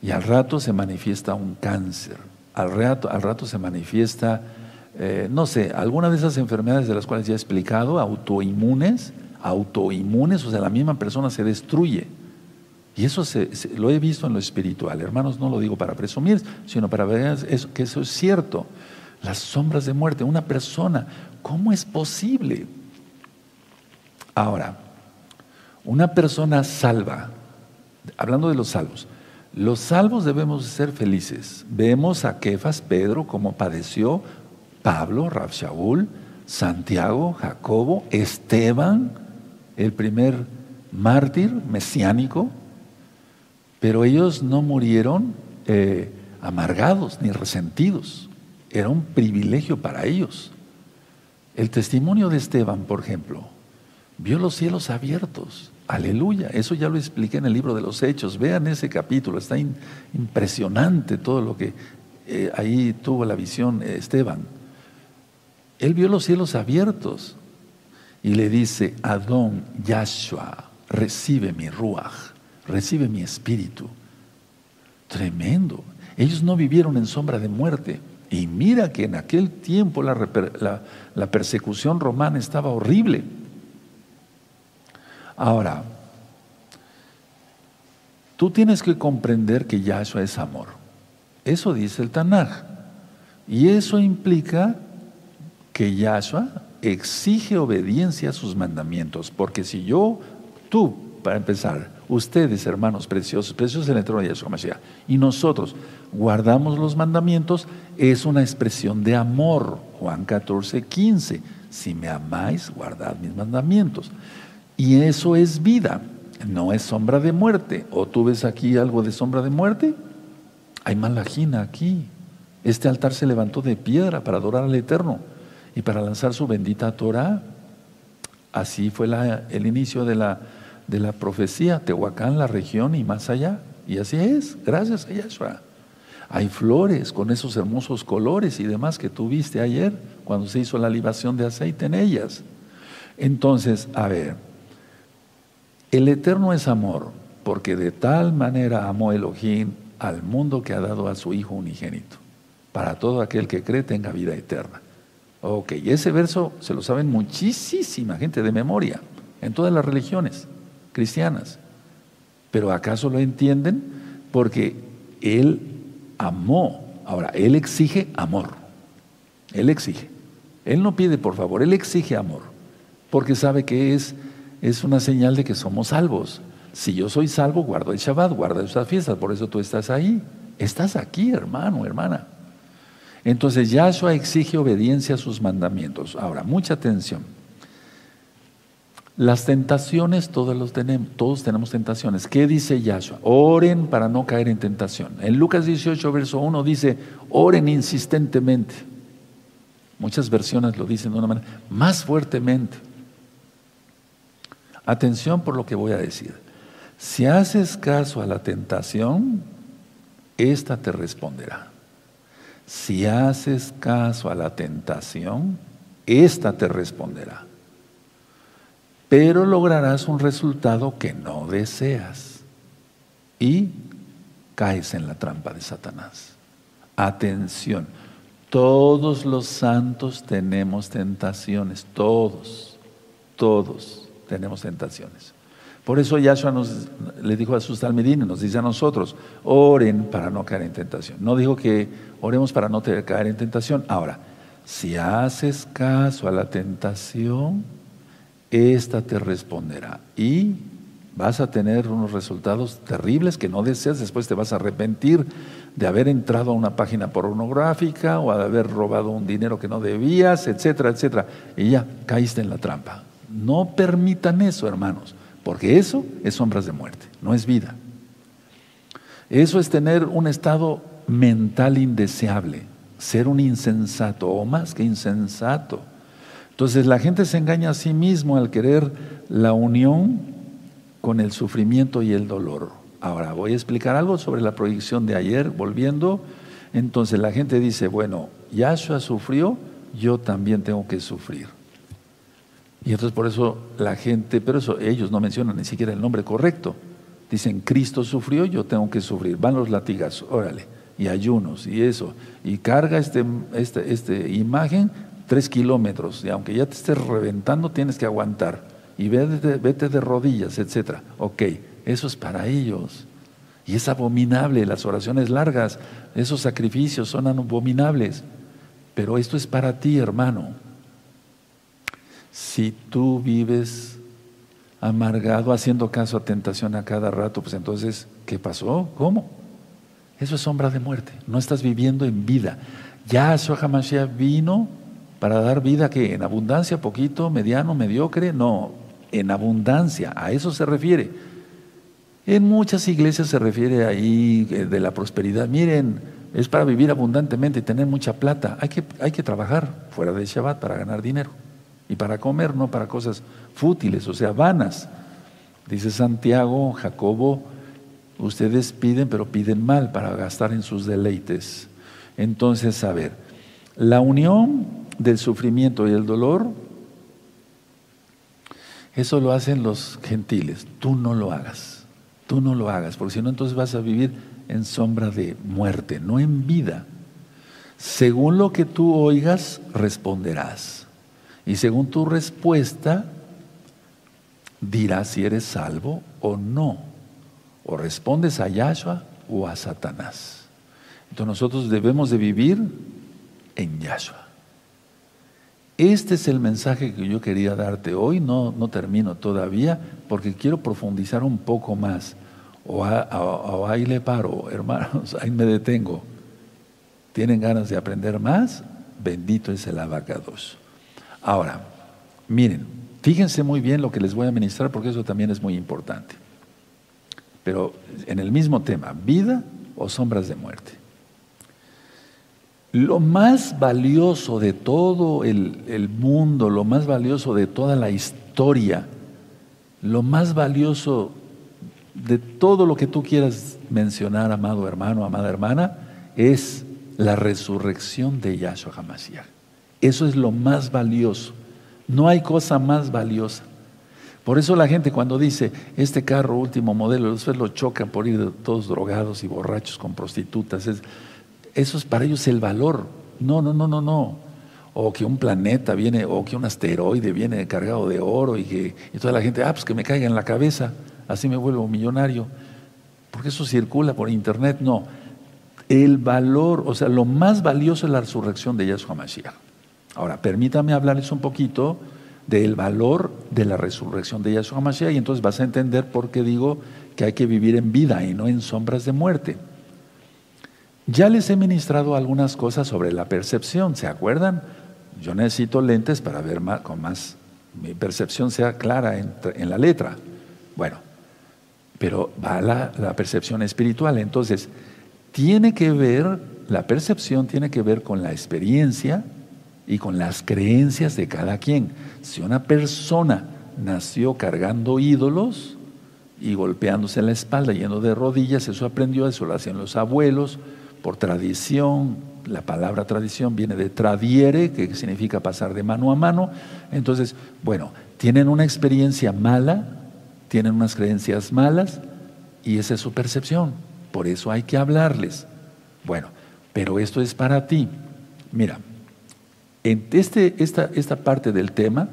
Y al rato se manifiesta un cáncer, al rato, al rato se manifiesta, eh, no sé, alguna de esas enfermedades de las cuales ya he explicado, autoinmunes, autoinmunes, o sea, la misma persona se destruye. Y eso lo he visto en lo espiritual. Hermanos, no lo digo para presumir, sino para ver que eso es cierto. Las sombras de muerte, una persona, ¿cómo es posible? Ahora, una persona salva, hablando de los salvos, los salvos debemos ser felices. Vemos a Kefas, Pedro, cómo padeció, Pablo, Rab Santiago, Jacobo, Esteban, el primer mártir mesiánico, pero ellos no murieron eh, amargados ni resentidos. Era un privilegio para ellos. El testimonio de Esteban, por ejemplo, vio los cielos abiertos. Aleluya. Eso ya lo expliqué en el libro de los Hechos. Vean ese capítulo. Está impresionante todo lo que eh, ahí tuvo la visión eh, Esteban. Él vio los cielos abiertos y le dice, Adón Yahshua, recibe mi ruach, recibe mi espíritu. Tremendo. Ellos no vivieron en sombra de muerte. Y mira que en aquel tiempo la, persecución romana estaba horrible. Ahora, tú tienes que comprender que Yahshua es amor. Eso dice el Tanaj. Y eso implica que Yahshua exige obediencia a sus mandamientos. Porque si yo, tú, para empezar, ustedes, hermanos preciosos, preciosos en el trono de Yahshua Mashiach, y nosotros guardamos los mandamientos, es una expresión de amor. Juan 14, 15. Si me amáis, guardad mis mandamientos. Y eso es vida, no es sombra de muerte. ¿O tú ves aquí algo de sombra de muerte? Hay malajina aquí. Este altar se levantó de piedra para adorar al Eterno y para lanzar su bendita Torah. Así fue el inicio de la de la profecía, Tehuacán, la región y más allá. Y así es, gracias a Yahshua. Hay flores con esos hermosos colores y demás que tú viste ayer cuando se hizo la libación de aceite en ellas. Entonces, a ver, el Eterno es amor, porque de tal manera amó Elohim al mundo que ha dado a su Hijo unigénito, para todo aquel que cree tenga vida eterna. Ok, ese verso se lo saben muchísima gente de memoria, en todas las religiones cristianas. Pero ¿acaso lo entienden? Porque Él amó. Ahora, Él exige amor. Él exige. Él no pide por favor, Él exige amor. Porque sabe que es, es una señal de que somos salvos. Si yo soy salvo, guardo el Shabbat, guardo esas fiestas. Por eso tú estás ahí. Estás aquí, hermano, hermana. Entonces Yahshua exige obediencia a sus mandamientos. Ahora, mucha atención. Las tentaciones todos los tenemos, todos tenemos tentaciones. ¿Qué dice Yahshua? Oren para no caer en tentación. En Lucas 18, verso 1 dice, oren insistentemente. Muchas versiones lo dicen de una manera más fuertemente. Atención por lo que voy a decir. Si haces caso a la tentación, esta te responderá. Si haces caso a la tentación, esta te responderá pero lograrás un resultado que no deseas y caes en la trampa de Satanás. Atención, todos los santos tenemos tentaciones, todos, todos tenemos tentaciones. Por eso Yahshua nos, le dijo a sus talmidines, nos dice a nosotros, oren para no caer en tentación. No dijo que oremos para no caer en tentación. Ahora, si haces caso a la tentación, esta te responderá. Y vas a tener unos resultados terribles que no deseas, después te vas a arrepentir de haber entrado a una página pornográfica o de haber robado un dinero que no debías, etcétera, etcétera. Y ya caíste en la trampa. No permitan eso, hermanos, porque eso es sombras de muerte, no es vida. Eso es tener un estado mental indeseable, ser un insensato o más que insensato. Entonces la gente se engaña a sí mismo al querer la unión con el sufrimiento y el dolor. Ahora voy a explicar algo sobre la proyección de ayer, volviendo. Entonces la gente dice, bueno, Yahshua sufrió, yo también tengo que sufrir. Y entonces por eso la gente, pero eso ellos no mencionan ni siquiera el nombre correcto. Dicen, Cristo sufrió, yo tengo que sufrir. Van los latigazos, órale, y ayunos, y eso. Y carga esta este, este imagen tres kilómetros, y aunque ya te estés reventando, tienes que aguantar. Y vete, vete de rodillas, etc. Ok, eso es para ellos. Y es abominable, las oraciones largas, esos sacrificios son abominables. Pero esto es para ti, hermano. Si tú vives amargado, haciendo caso a tentación a cada rato, pues entonces, ¿qué pasó? ¿Cómo? Eso es sombra de muerte. No estás viviendo en vida. Ya Yahshua Hamashiach vino para dar vida que en abundancia, poquito, mediano, mediocre, no, en abundancia, a eso se refiere. En muchas iglesias se refiere ahí eh, de la prosperidad. Miren, es para vivir abundantemente y tener mucha plata. Hay que, hay que trabajar fuera de Shabbat para ganar dinero. Y para comer, no para cosas fútiles, o sea, vanas. Dice Santiago, Jacobo, ustedes piden, pero piden mal para gastar en sus deleites. Entonces, a ver, la unión del sufrimiento y el dolor, eso lo hacen los gentiles. Tú no lo hagas, tú no lo hagas, porque si no, entonces vas a vivir en sombra de muerte, no en vida. Según lo que tú oigas, responderás. Y según tu respuesta, dirás si eres salvo o no. O respondes a Yahshua o a Satanás. Entonces nosotros debemos de vivir en Yahshua. Este es el mensaje que yo quería darte hoy. No, no termino todavía porque quiero profundizar un poco más. O, ahí le paro, hermanos, ahí me detengo. ¿Tienen ganas de aprender más? Bendito es el abacados. Ahora, miren, fíjense muy bien lo que les voy a ministrar porque eso también es muy importante. Pero en el mismo tema, vida o sombras de muerte. Lo más valioso de todo el, mundo, lo más valioso de toda la historia, lo más valioso de todo lo que tú quieras mencionar, amado hermano, amada hermana, es la resurrección de Yahshua HaMashiach. Eso es lo más valioso. No hay cosa más valiosa. Por eso la gente cuando dice, este carro último modelo, después lo chocan por ir todos drogados y borrachos con prostitutas, eso es para ellos el valor. No, no, no, no, no. O que un planeta viene, o que un asteroide viene cargado de oro y que toda la gente, ah, pues que me caiga en la cabeza, así me vuelvo millonario. Porque eso circula por internet. No. El valor, o sea, lo más valioso es la resurrección de Yahshua Mashiach. Ahora, permítame hablarles un poquito del valor de la resurrección de Yahshua Mashiach y entonces vas a entender por qué digo que hay que vivir en vida y no en sombras de muerte. Ya les he ministrado algunas cosas sobre la percepción, ¿se acuerdan? Yo necesito lentes para ver más, con más, mi percepción sea clara en, la letra. Bueno, pero va la, la percepción espiritual. Entonces, tiene que ver, la percepción tiene que ver con la experiencia, y con las creencias de cada quien. Si una persona nació cargando ídolos y golpeándose en la espalda, yendo de rodillas, eso aprendió, eso lo hacían los abuelos, por tradición, la palabra tradición viene de tradiere, que significa pasar de mano a mano. Entonces, bueno, tienen una experiencia mala, tienen unas creencias malas y esa es su percepción. Por eso hay que hablarles. Bueno, pero esto es para ti. Mira, en este, esta, esta parte del tema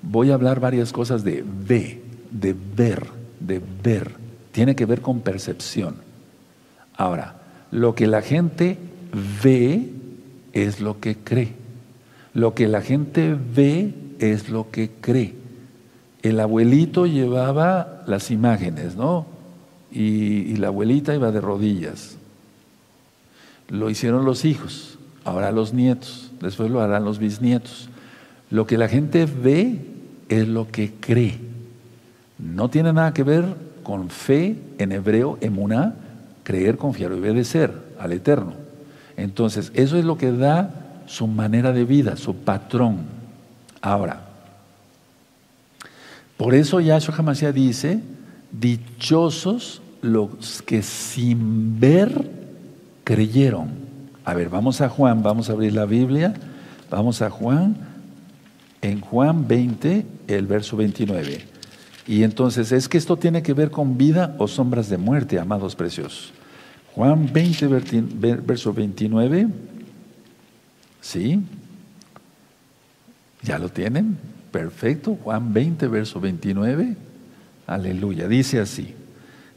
voy a hablar varias cosas de ve, de ver, de ver. Tiene que ver con percepción. Ahora, lo que la gente ve es lo que cree. Lo que la gente ve es lo que cree. El abuelito llevaba las imágenes, ¿no? Y, la abuelita iba de rodillas. Lo hicieron los hijos, ahora los nietos después lo harán los bisnietos. Lo que la gente ve es lo que cree. No tiene nada que ver con fe en hebreo, emuná, creer, confiar, obedecer al Eterno. Entonces, eso es lo que da su manera de vida, su patrón. Ahora, por eso Yahshua Hamashiach dice, dichosos los que sin ver creyeron. A ver, vamos a Juan, vamos a abrir la Biblia, vamos a Juan, en Juan 20, el verso 29. Y entonces, es que esto tiene que ver con vida o sombras de muerte, amados preciosos. Juan 20, verso 29. ¿Sí? ¿Ya lo tienen? Perfecto. Juan 20, verso 29. Aleluya. Dice así.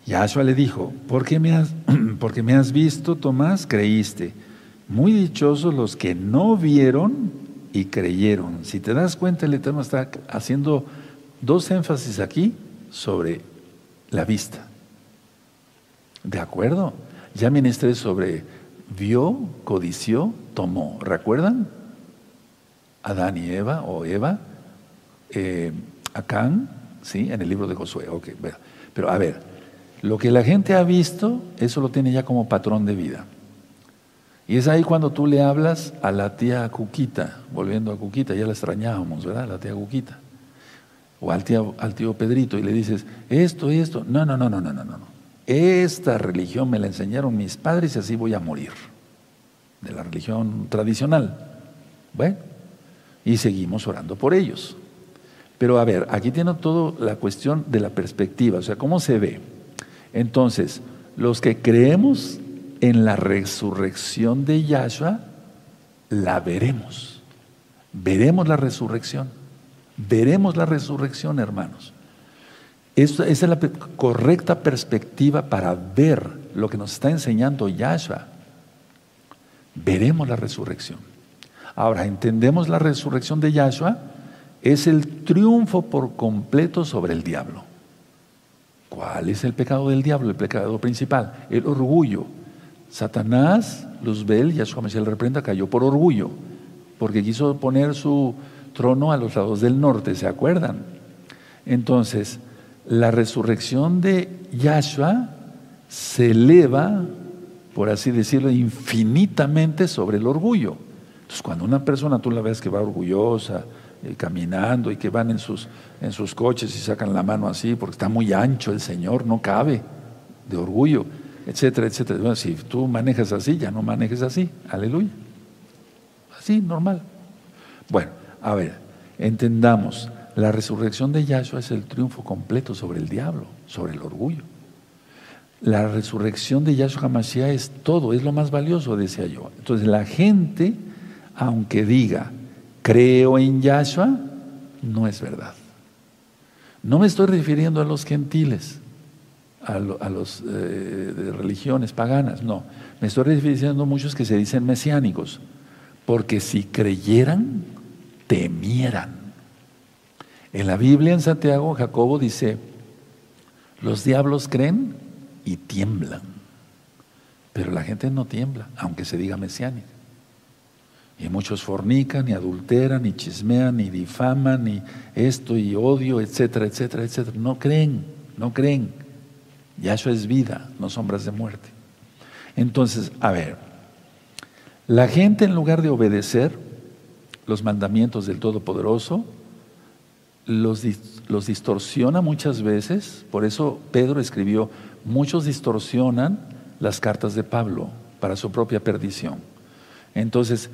Yahshua le dijo, ¿por qué me has, porque me has visto, Tomás, creíste? Muy dichosos los que no vieron y creyeron. Si te das cuenta, el Eterno está haciendo dos énfasis aquí sobre la vista. ¿De acuerdo? Ya ministré sobre vio, codició, tomó. ¿Recuerdan? Adán y Eva, o Eva, eh, Acán, ¿sí? En el libro de Josué. Ok, Pero a ver, lo que la gente ha visto, eso lo tiene ya como patrón de vida. Y es ahí cuando tú le hablas a la tía Cuquita, volviendo a Cuquita, ya la extrañábamos, ¿verdad? La tía Cuquita. O al tío, al tío Pedrito y le dices, esto, esto. No, no, no, no, no, no, no. Esta religión me la enseñaron mis padres y así voy a morir. De la religión tradicional. Bueno, y seguimos orando por ellos. Pero a ver, aquí tiene todo la cuestión de la perspectiva, o sea, ¿cómo se ve? Entonces, los que creemos en la resurrección de Yahshua, la veremos. Veremos la resurrección. Veremos la resurrección, hermanos. esa es la correcta perspectiva para ver lo que nos está enseñando Yahshua. Veremos la resurrección. Ahora, entendemos la resurrección de Yahshua es el triunfo por completo sobre el diablo. ¿Cuál es el pecado del diablo? El pecado principal, el orgullo. Satanás, Luzbel, Yahshua Mesías reprenda, cayó por orgullo, porque quiso poner su trono a los lados del norte, ¿se acuerdan? Entonces, la resurrección de Yahshua se eleva, por así decirlo, infinitamente sobre el orgullo. Entonces, cuando una persona tú la ves que va orgullosa, eh, caminando y que van en sus, en sus coches y sacan la mano así, porque está muy ancho el Señor, no cabe, de orgullo, etcétera, etcétera. Si tú manejas así, ya no manejes así, aleluya. Así, normal. Bueno, a ver, entendamos, la resurrección de Yahshua es el triunfo completo sobre el diablo, sobre el orgullo. La resurrección de Yahshua Mashiach es todo, es lo más valioso, decía yo. Entonces la gente aunque diga, creo en Yahshua, no es verdad. No me estoy refiriendo a los gentiles, a, los eh, religiones paganas, no. Me estoy refiriendo a muchos que se dicen mesiánicos, porque si creyeran, temieran. En la Biblia, en Santiago, Jacobo dice, los diablos creen y tiemblan, pero la gente no tiembla, aunque se diga mesiánica. Y muchos fornican, y adulteran, y chismean, y difaman, y esto, y odio, etcétera, etcétera, etcétera. No creen, no creen. Yahshua es vida, no sombras de muerte. Entonces, a ver, la gente en lugar de obedecer los mandamientos del Todopoderoso, los, los distorsiona muchas veces, por eso Pedro escribió, muchos distorsionan las cartas de Pablo para su propia perdición. Entonces,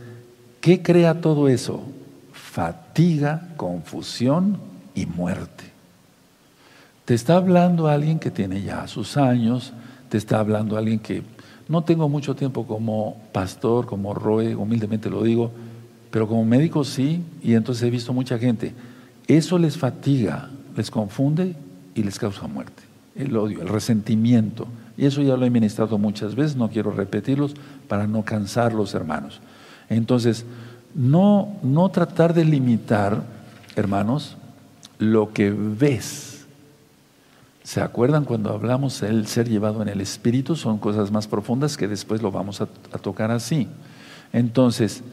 ¿Qué crea todo eso? Fatiga, confusión y muerte. Te está hablando alguien que tiene ya sus años, te está hablando alguien que no tengo mucho tiempo como pastor, como Roe, humildemente lo digo, pero como médico sí, y entonces he visto mucha gente. Eso les fatiga, les confunde y les causa muerte. El odio, el resentimiento. Y eso ya lo he ministrado muchas veces, no quiero repetirlos para no cansar los hermanos. Entonces, no, no tratar de limitar, hermanos, lo que ves. ¿Se acuerdan cuando hablamos del ser llevado en el Espíritu? Son cosas más profundas que después lo vamos a, tocar así. Entonces,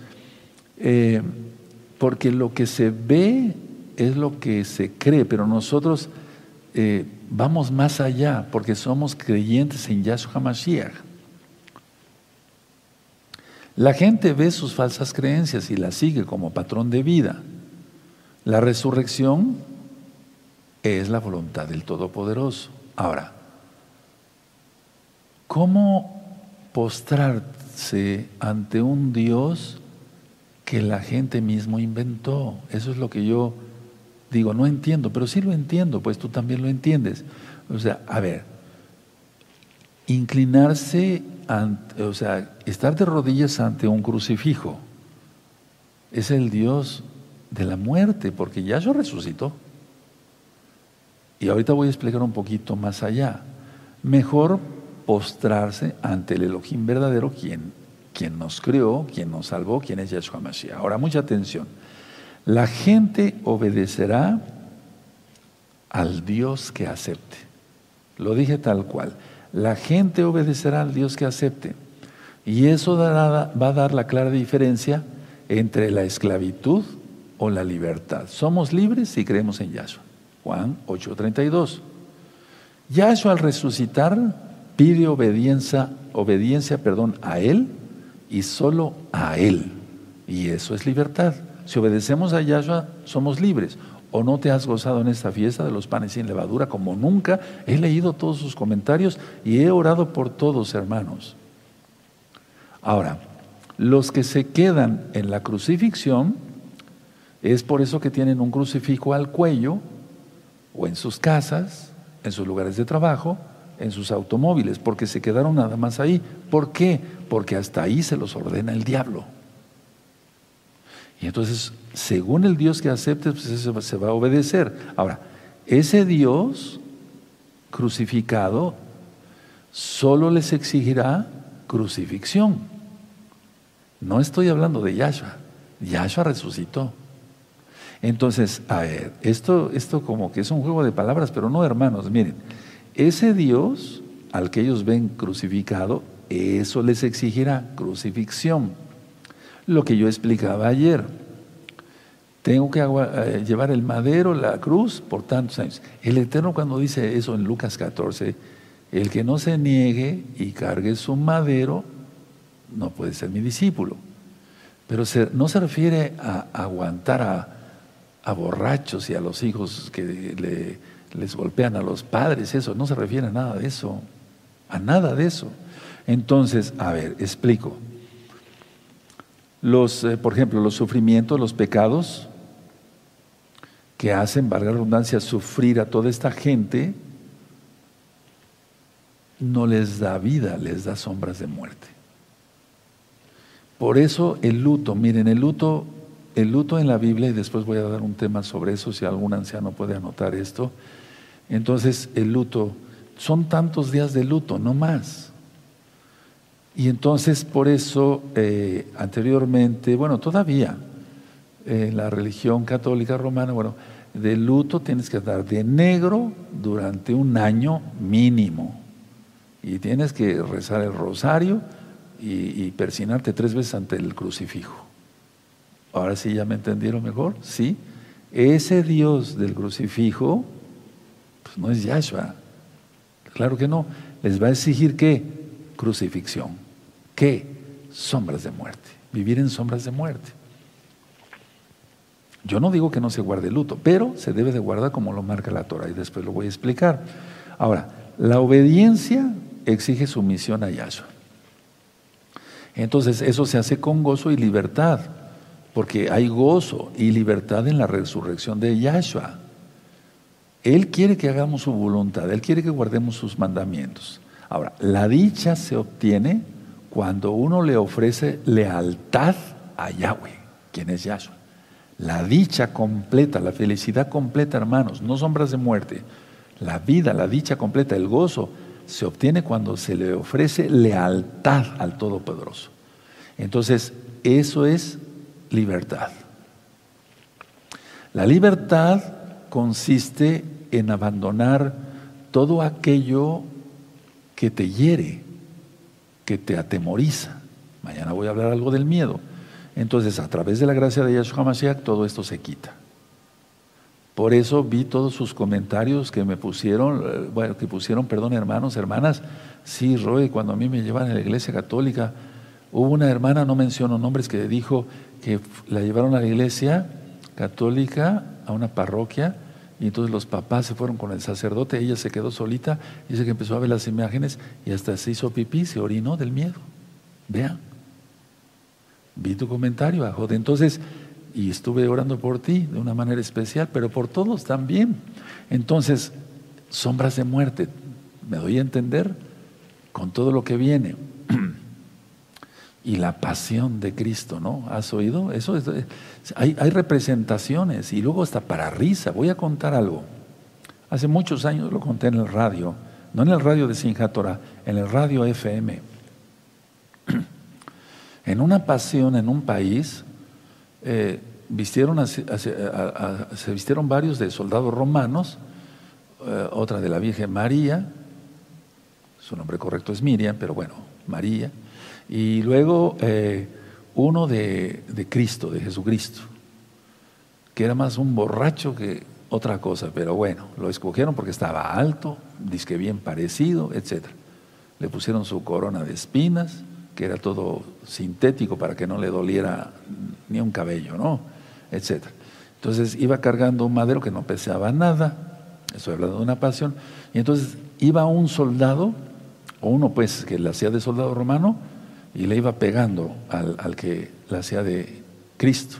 eh, porque lo que se ve es lo que se cree, pero nosotros eh, vamos más allá, porque somos creyentes en Yahshua Mashiach. La gente ve sus falsas creencias y las sigue como patrón de vida. La resurrección es la voluntad del Todopoderoso. Ahora, ¿cómo postrarse ante un Dios que la gente mismo inventó? Eso es lo que yo digo, no entiendo, pero sí lo entiendo, pues tú también lo entiendes. O sea, a ver, inclinarse o sea, estar de rodillas ante un crucifijo es el Dios de la muerte, porque ya yo resucitó. Y ahorita voy a explicar un poquito más allá. Mejor postrarse ante el Elohim verdadero, quien, quien nos creó, quien nos salvó, quien es Yahshua Mashiach. Ahora, mucha atención. La gente obedecerá al Dios que acepte. Lo dije tal cual la gente obedecerá al Dios que acepte. Y eso va a dar la clara diferencia entre la esclavitud o la libertad. Somos libres si creemos en Yahshua. Juan 8:32. Yahshua al resucitar pide obediencia, obediencia perdón, a Él y solo a Él. Y eso es libertad. Si obedecemos a Yahshua, somos libres. ¿O no te has gozado en esta fiesta de los panes sin levadura como nunca? He leído todos sus comentarios y he orado por todos, hermanos. Ahora, los que se quedan en la crucifixión, es por eso que tienen un crucifijo al cuello, o en sus casas, en sus lugares de trabajo, en sus automóviles, porque se quedaron nada más ahí. ¿Por qué? Porque hasta ahí se los ordena el diablo. Y entonces, según el Dios que aceptes, pues se va a obedecer. Ahora, ese Dios crucificado solo les exigirá crucifixión. No estoy hablando de Yahshua. Yahshua resucitó. Entonces, a ver, esto, esto como que es un juego de palabras, pero no, hermanos, miren, ese Dios al que ellos ven crucificado, eso les exigirá crucifixión. Lo que yo explicaba ayer. Tengo que eh, llevar el madero, la cruz, por tantos años. El Eterno cuando dice eso en Lucas 14, el que no se niegue y cargue su madero, no puede ser mi discípulo. Pero no se refiere a aguantar a, borrachos y a los hijos que les golpean a los padres, eso, no se refiere a nada de eso, a nada de eso. Entonces, a ver, explico. Los, eh, por ejemplo, los sufrimientos, los pecados que hacen, valga la redundancia, sufrir a toda esta gente, no les da vida, les da sombras de muerte. Por eso el luto, miren, el luto el luto en la Biblia, y después voy a dar un tema sobre eso, si algún anciano puede anotar esto. Entonces, el luto, son tantos días de luto, no más. Y entonces, por eso, eh, anteriormente, bueno, todavía, en la religión católica romana, bueno, de luto tienes que andar de negro durante un año mínimo. Y tienes que rezar el rosario y, y persinarte tres veces ante el crucifijo. Ahora sí ya me entendieron mejor, ¿sí? Ese Dios del crucifijo, no es Yahshua. Claro que no. Les va a exigir qué? Crucifixión. ¿Qué? Sombras de muerte. Vivir en sombras de muerte. Yo no digo que no se guarde luto, pero se debe de guardar como lo marca la Torah y después lo voy a explicar. Ahora, la obediencia exige sumisión a Yahshua. Entonces, eso se hace con gozo y libertad porque hay gozo y libertad en la resurrección de Yahshua. Él quiere que hagamos su voluntad, Él quiere que guardemos sus mandamientos. Ahora, la dicha se obtiene cuando uno le ofrece lealtad a Yahweh, quien es Yahshua. La dicha completa, la felicidad completa, hermanos, no sombras de muerte. La vida, la dicha completa, el gozo, se obtiene cuando se le ofrece lealtad al Todopoderoso. Entonces, eso es libertad. La libertad consiste en abandonar todo aquello que te hiere, que te atemoriza. Mañana voy a hablar algo del miedo. Entonces, a través de la gracia de Yahshua Mashiach, todo esto se quita. Por eso vi todos sus comentarios que me pusieron, eh, bueno, que pusieron, perdón, hermanos, hermanas. Sí, Roy, cuando a mí me llevan a la iglesia católica, hubo una hermana, no menciono nombres, que dijo que la llevaron a la iglesia católica, a una parroquia, y entonces los papás se fueron con el sacerdote, ella se quedó solita, dice que empezó a ver las imágenes y hasta se hizo pipí, se orinó del miedo. Vean, vi tu comentario, Ajode. Entonces, y estuve orando por ti de una manera especial, pero por todos también. Entonces, sombras de muerte, me doy a entender con todo lo que viene. y la pasión de Cristo, ¿no? ¿Has oído? Eso hay, representaciones y luego hasta para risa. Voy a contar algo. Hace muchos años lo conté en el radio, no en el radio de Sinjatora, en el radio FM. En una pasión en un país, eh, se vistieron varios de soldados romanos, eh, otra de la Virgen María, su nombre correcto es Miriam, pero bueno, María y luego eh, uno de, Cristo, de Jesucristo, que era más un borracho que otra cosa, pero bueno, lo escogieron porque estaba alto, disque bien parecido, etc. Le pusieron su corona de espinas, que era todo sintético para que no le doliera ni un cabello, ¿no? Etcétera. Entonces iba cargando un madero que no pesaba nada, estoy hablando de una pasión, y entonces iba un soldado, o uno pues que le hacía de soldado romano, y le iba pegando al, al que le hacía de Cristo.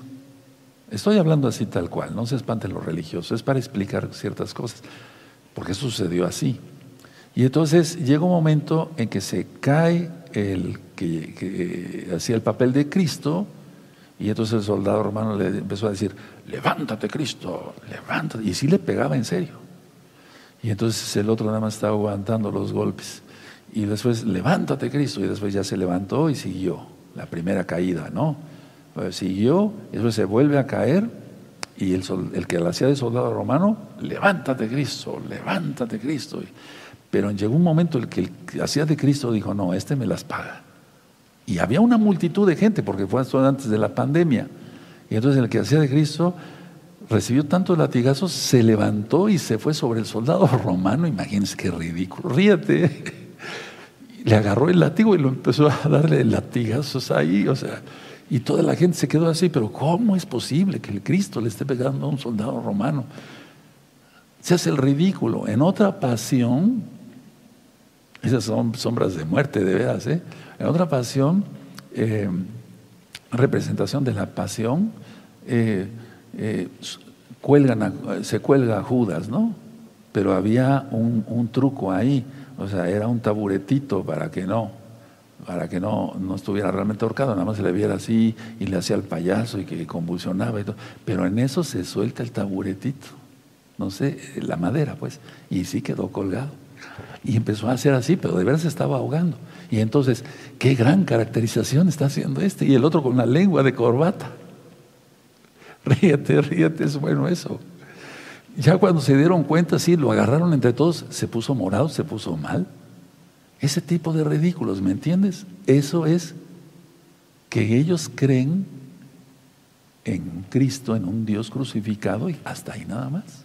Estoy hablando así tal cual, no se espanten los religiosos, es para explicar ciertas cosas, porque sucedió así. Y entonces llega un momento en que se cae el que, hacía el papel de Cristo, y entonces el soldado romano le empezó a decir, levántate Cristo, levántate. Y sí le pegaba en serio. Y entonces el otro nada más estaba aguantando los golpes. Y después, levántate Cristo. Y después ya se levantó y siguió la primera caída, ¿no? Pues siguió, y después se vuelve a caer. Y el, el que la hacía de soldado romano, levántate Cristo, levántate Cristo. Pero llegó un momento el que hacía de Cristo dijo, no, este me las paga. Y había una multitud de gente, porque fue antes de la pandemia. Y entonces el que hacía de Cristo recibió tantos latigazos, se levantó y se fue sobre el soldado romano. Imagínense qué ridículo. Ríete. Le agarró el látigo y lo empezó a darle latigazos ahí. O sea, y toda la gente se quedó así. Pero ¿cómo es posible que el Cristo le esté pegando a un soldado romano? Se hace el ridículo. En otra pasión, esas son sombras de muerte, de veras. ¿eh? En otra pasión, eh, representación de la pasión, eh, eh, cuelgan se cuelga a Judas, ¿no? Pero había un, truco ahí, o sea, era un taburetito para que no, para que no, no estuviera realmente ahorcado, nada más se le viera así y le hacía el payaso y que convulsionaba y todo. Pero en eso se suelta el taburetito, no sé, la madera, pues, y sí quedó colgado. Y empezó a hacer así, pero de verdad se estaba ahogando. Y entonces, qué gran caracterización está haciendo este. Y el otro con la lengua de corbata. Ríete, ríete, es bueno eso. Ya cuando se dieron cuenta, sí, lo agarraron entre todos, se puso morado, se puso mal. Ese tipo de ridículos, ¿me entiendes? Eso es que ellos creen en Cristo, en un Dios crucificado y hasta ahí nada más.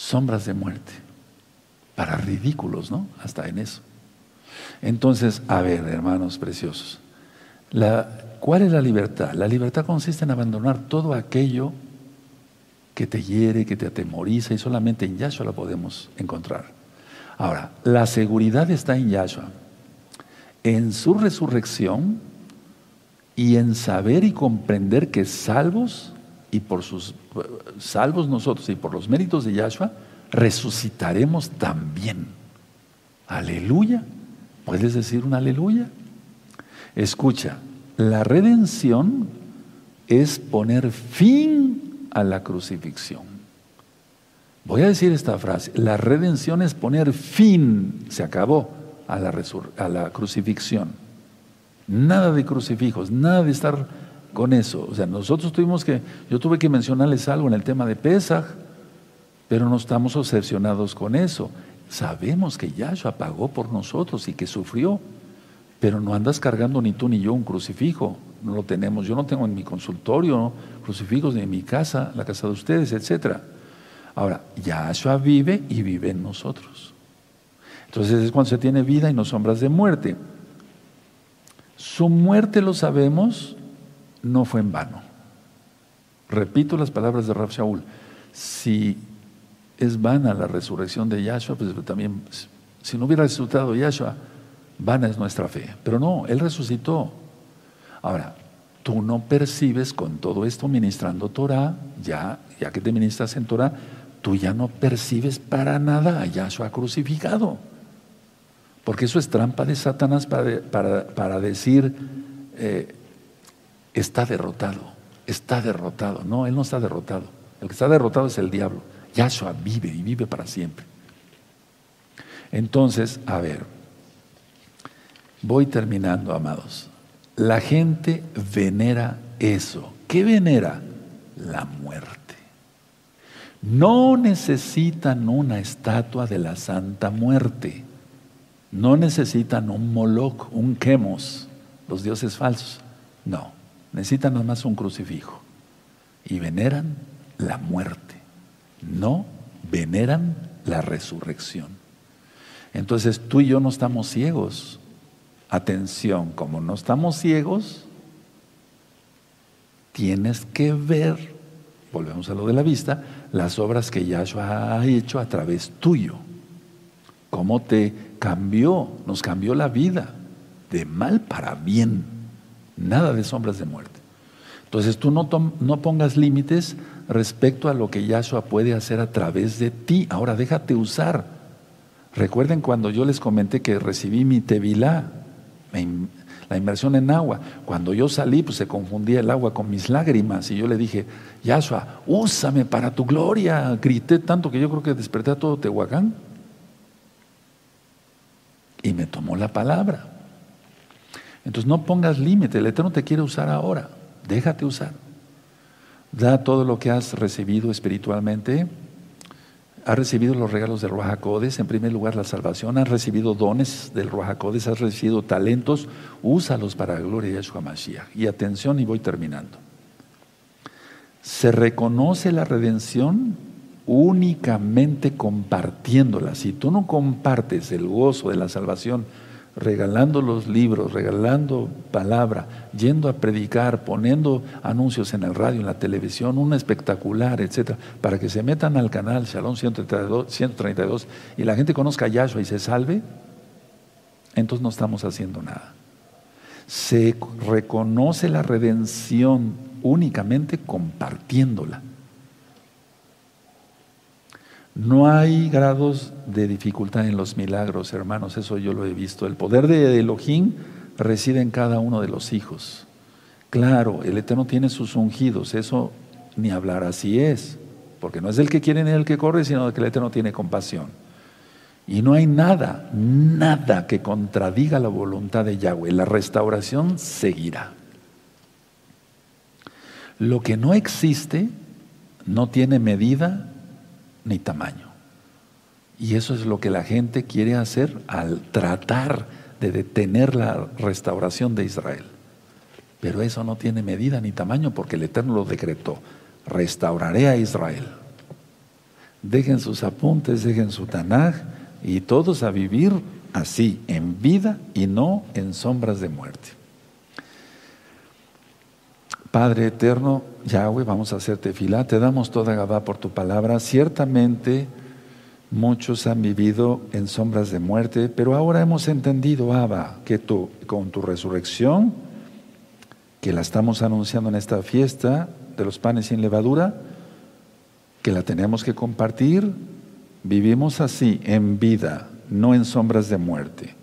sombras de muerte. Para ridículos, ¿no? Hasta en eso. Entonces, a ver, hermanos preciosos, la, ¿cuál es la libertad? La libertad consiste en abandonar todo aquello que te hiere, que te atemoriza, y solamente en Yahshua la podemos encontrar. Ahora, la seguridad está en Yahshua, en su resurrección y en saber y comprender que salvos y por sus salvos nosotros y por los méritos de Yahshua, resucitaremos también. Aleluya. ¿Puedes decir un aleluya? Escucha, la redención es poner fin a la crucifixión. Voy a decir esta frase, la redención es poner fin, se acabó, a la, crucifixión. Nada de crucifijos, nada de estar con eso. O sea, nosotros tuvimos que, yo tuve que mencionarles algo en el tema de Pesaj, pero no estamos obsesionados con eso. Sabemos que Yahshua pagó por nosotros y que sufrió, pero no andas cargando ni tú ni yo un crucifijo. No lo tenemos. Yo no tengo en mi consultorio crucifijos ni en mi casa, la casa de ustedes, etc. Ahora, Yahshua vive y vive en nosotros. Entonces es cuando se tiene vida y no sombras de muerte. Su muerte lo sabemos no fue en vano. Repito las palabras de Rab Shaul. Si es vana la resurrección de Yahshua, pues también, si no hubiera resucitado Yahshua, vana es nuestra fe. Pero no, Él resucitó. Ahora, tú no percibes con todo esto ministrando Torah, ya, ya que te ministras en Torah, tú ya no percibes para nada a Yahshua crucificado. Porque eso es trampa de Satanás para, para, decir, eh, está derrotado, está derrotado. No, Él no está derrotado. El que está derrotado es el diablo. Yahshua vive y vive para siempre. Entonces, a ver, voy terminando, amados. La gente venera eso. ¿Qué venera? La muerte. No necesitan una estatua de la Santa Muerte. No necesitan un Moloch, un Quemos, los dioses falsos. No. Necesitan nada más un crucifijo. Y veneran la muerte. No veneran la resurrección. Entonces tú y yo no estamos ciegos. Atención, como no estamos ciegos, tienes que ver, volvemos a lo de la vista, las obras que Yahshua ha hecho a través tuyo. Cómo te cambió, nos cambió la vida, de mal para bien. Nada de sombras de muerte. Entonces tú no, no pongas límites respecto a lo que Yahshua puede hacer a través de ti. Ahora déjate usar. Recuerden cuando yo les comenté que recibí mi tevilá, la inmersión en agua. Cuando yo salí, pues se confundía el agua con mis lágrimas y yo le dije, Yahshua, úsame para tu gloria. Grité tanto que yo creo que desperté a todo Tehuacán. Y me tomó la palabra. Entonces no pongas límite, el Eterno te quiere usar ahora, déjate usar. Da todo lo que has recibido espiritualmente. Has recibido los regalos del Ruajacodes, en primer lugar la salvación, has recibido dones del Ruajacodes, has recibido talentos, úsalos para la gloria de Yeshua Mashiach. Y atención, y voy terminando. Se reconoce la redención únicamente compartiéndola. Si tú no compartes el gozo de la salvación, regalando los libros, regalando palabra, yendo a predicar, poniendo anuncios en el radio, en la televisión, un espectacular, etcétera, para que se metan al canal Shalom 132, 132 y la gente conozca a Yahshua y se salve, entonces no estamos haciendo nada. Se reconoce la redención únicamente compartiéndola. No hay grados de dificultad en los milagros, hermanos, eso yo lo he visto. El poder de Elohim reside en cada uno de los hijos. Claro, el Eterno tiene sus ungidos, eso ni hablar así es, porque no es el que quiere ni el que corre, sino que el Eterno tiene compasión. Y no hay nada, nada que contradiga la voluntad de Yahweh. La restauración seguirá. Lo que no existe no tiene medida ni tamaño. Y eso es lo que la gente quiere hacer al tratar de detener la restauración de Israel. Pero eso no tiene medida ni tamaño porque el Eterno lo decretó. Restauraré a Israel. Dejen sus apuntes, dejen su Tanaj y todos a vivir así, en vida y no en sombras de muerte. Padre eterno, Yahweh, vamos a hacerte fila, te damos toda Gabá por tu palabra. Ciertamente muchos han vivido en sombras de muerte, pero ahora hemos entendido, Abba, que tú, con tu resurrección, que la estamos anunciando en esta fiesta de los panes sin levadura, que la tenemos que compartir, vivimos así, en vida, no en sombras de muerte.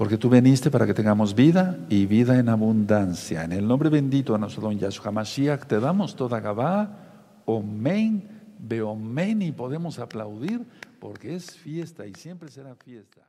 Porque tú viniste para que tengamos vida y vida en abundancia. En el nombre bendito de nuestro don Yahshua Mashiach te damos toda Gabá, Omen, Beomen y podemos aplaudir porque es fiesta y siempre será fiesta.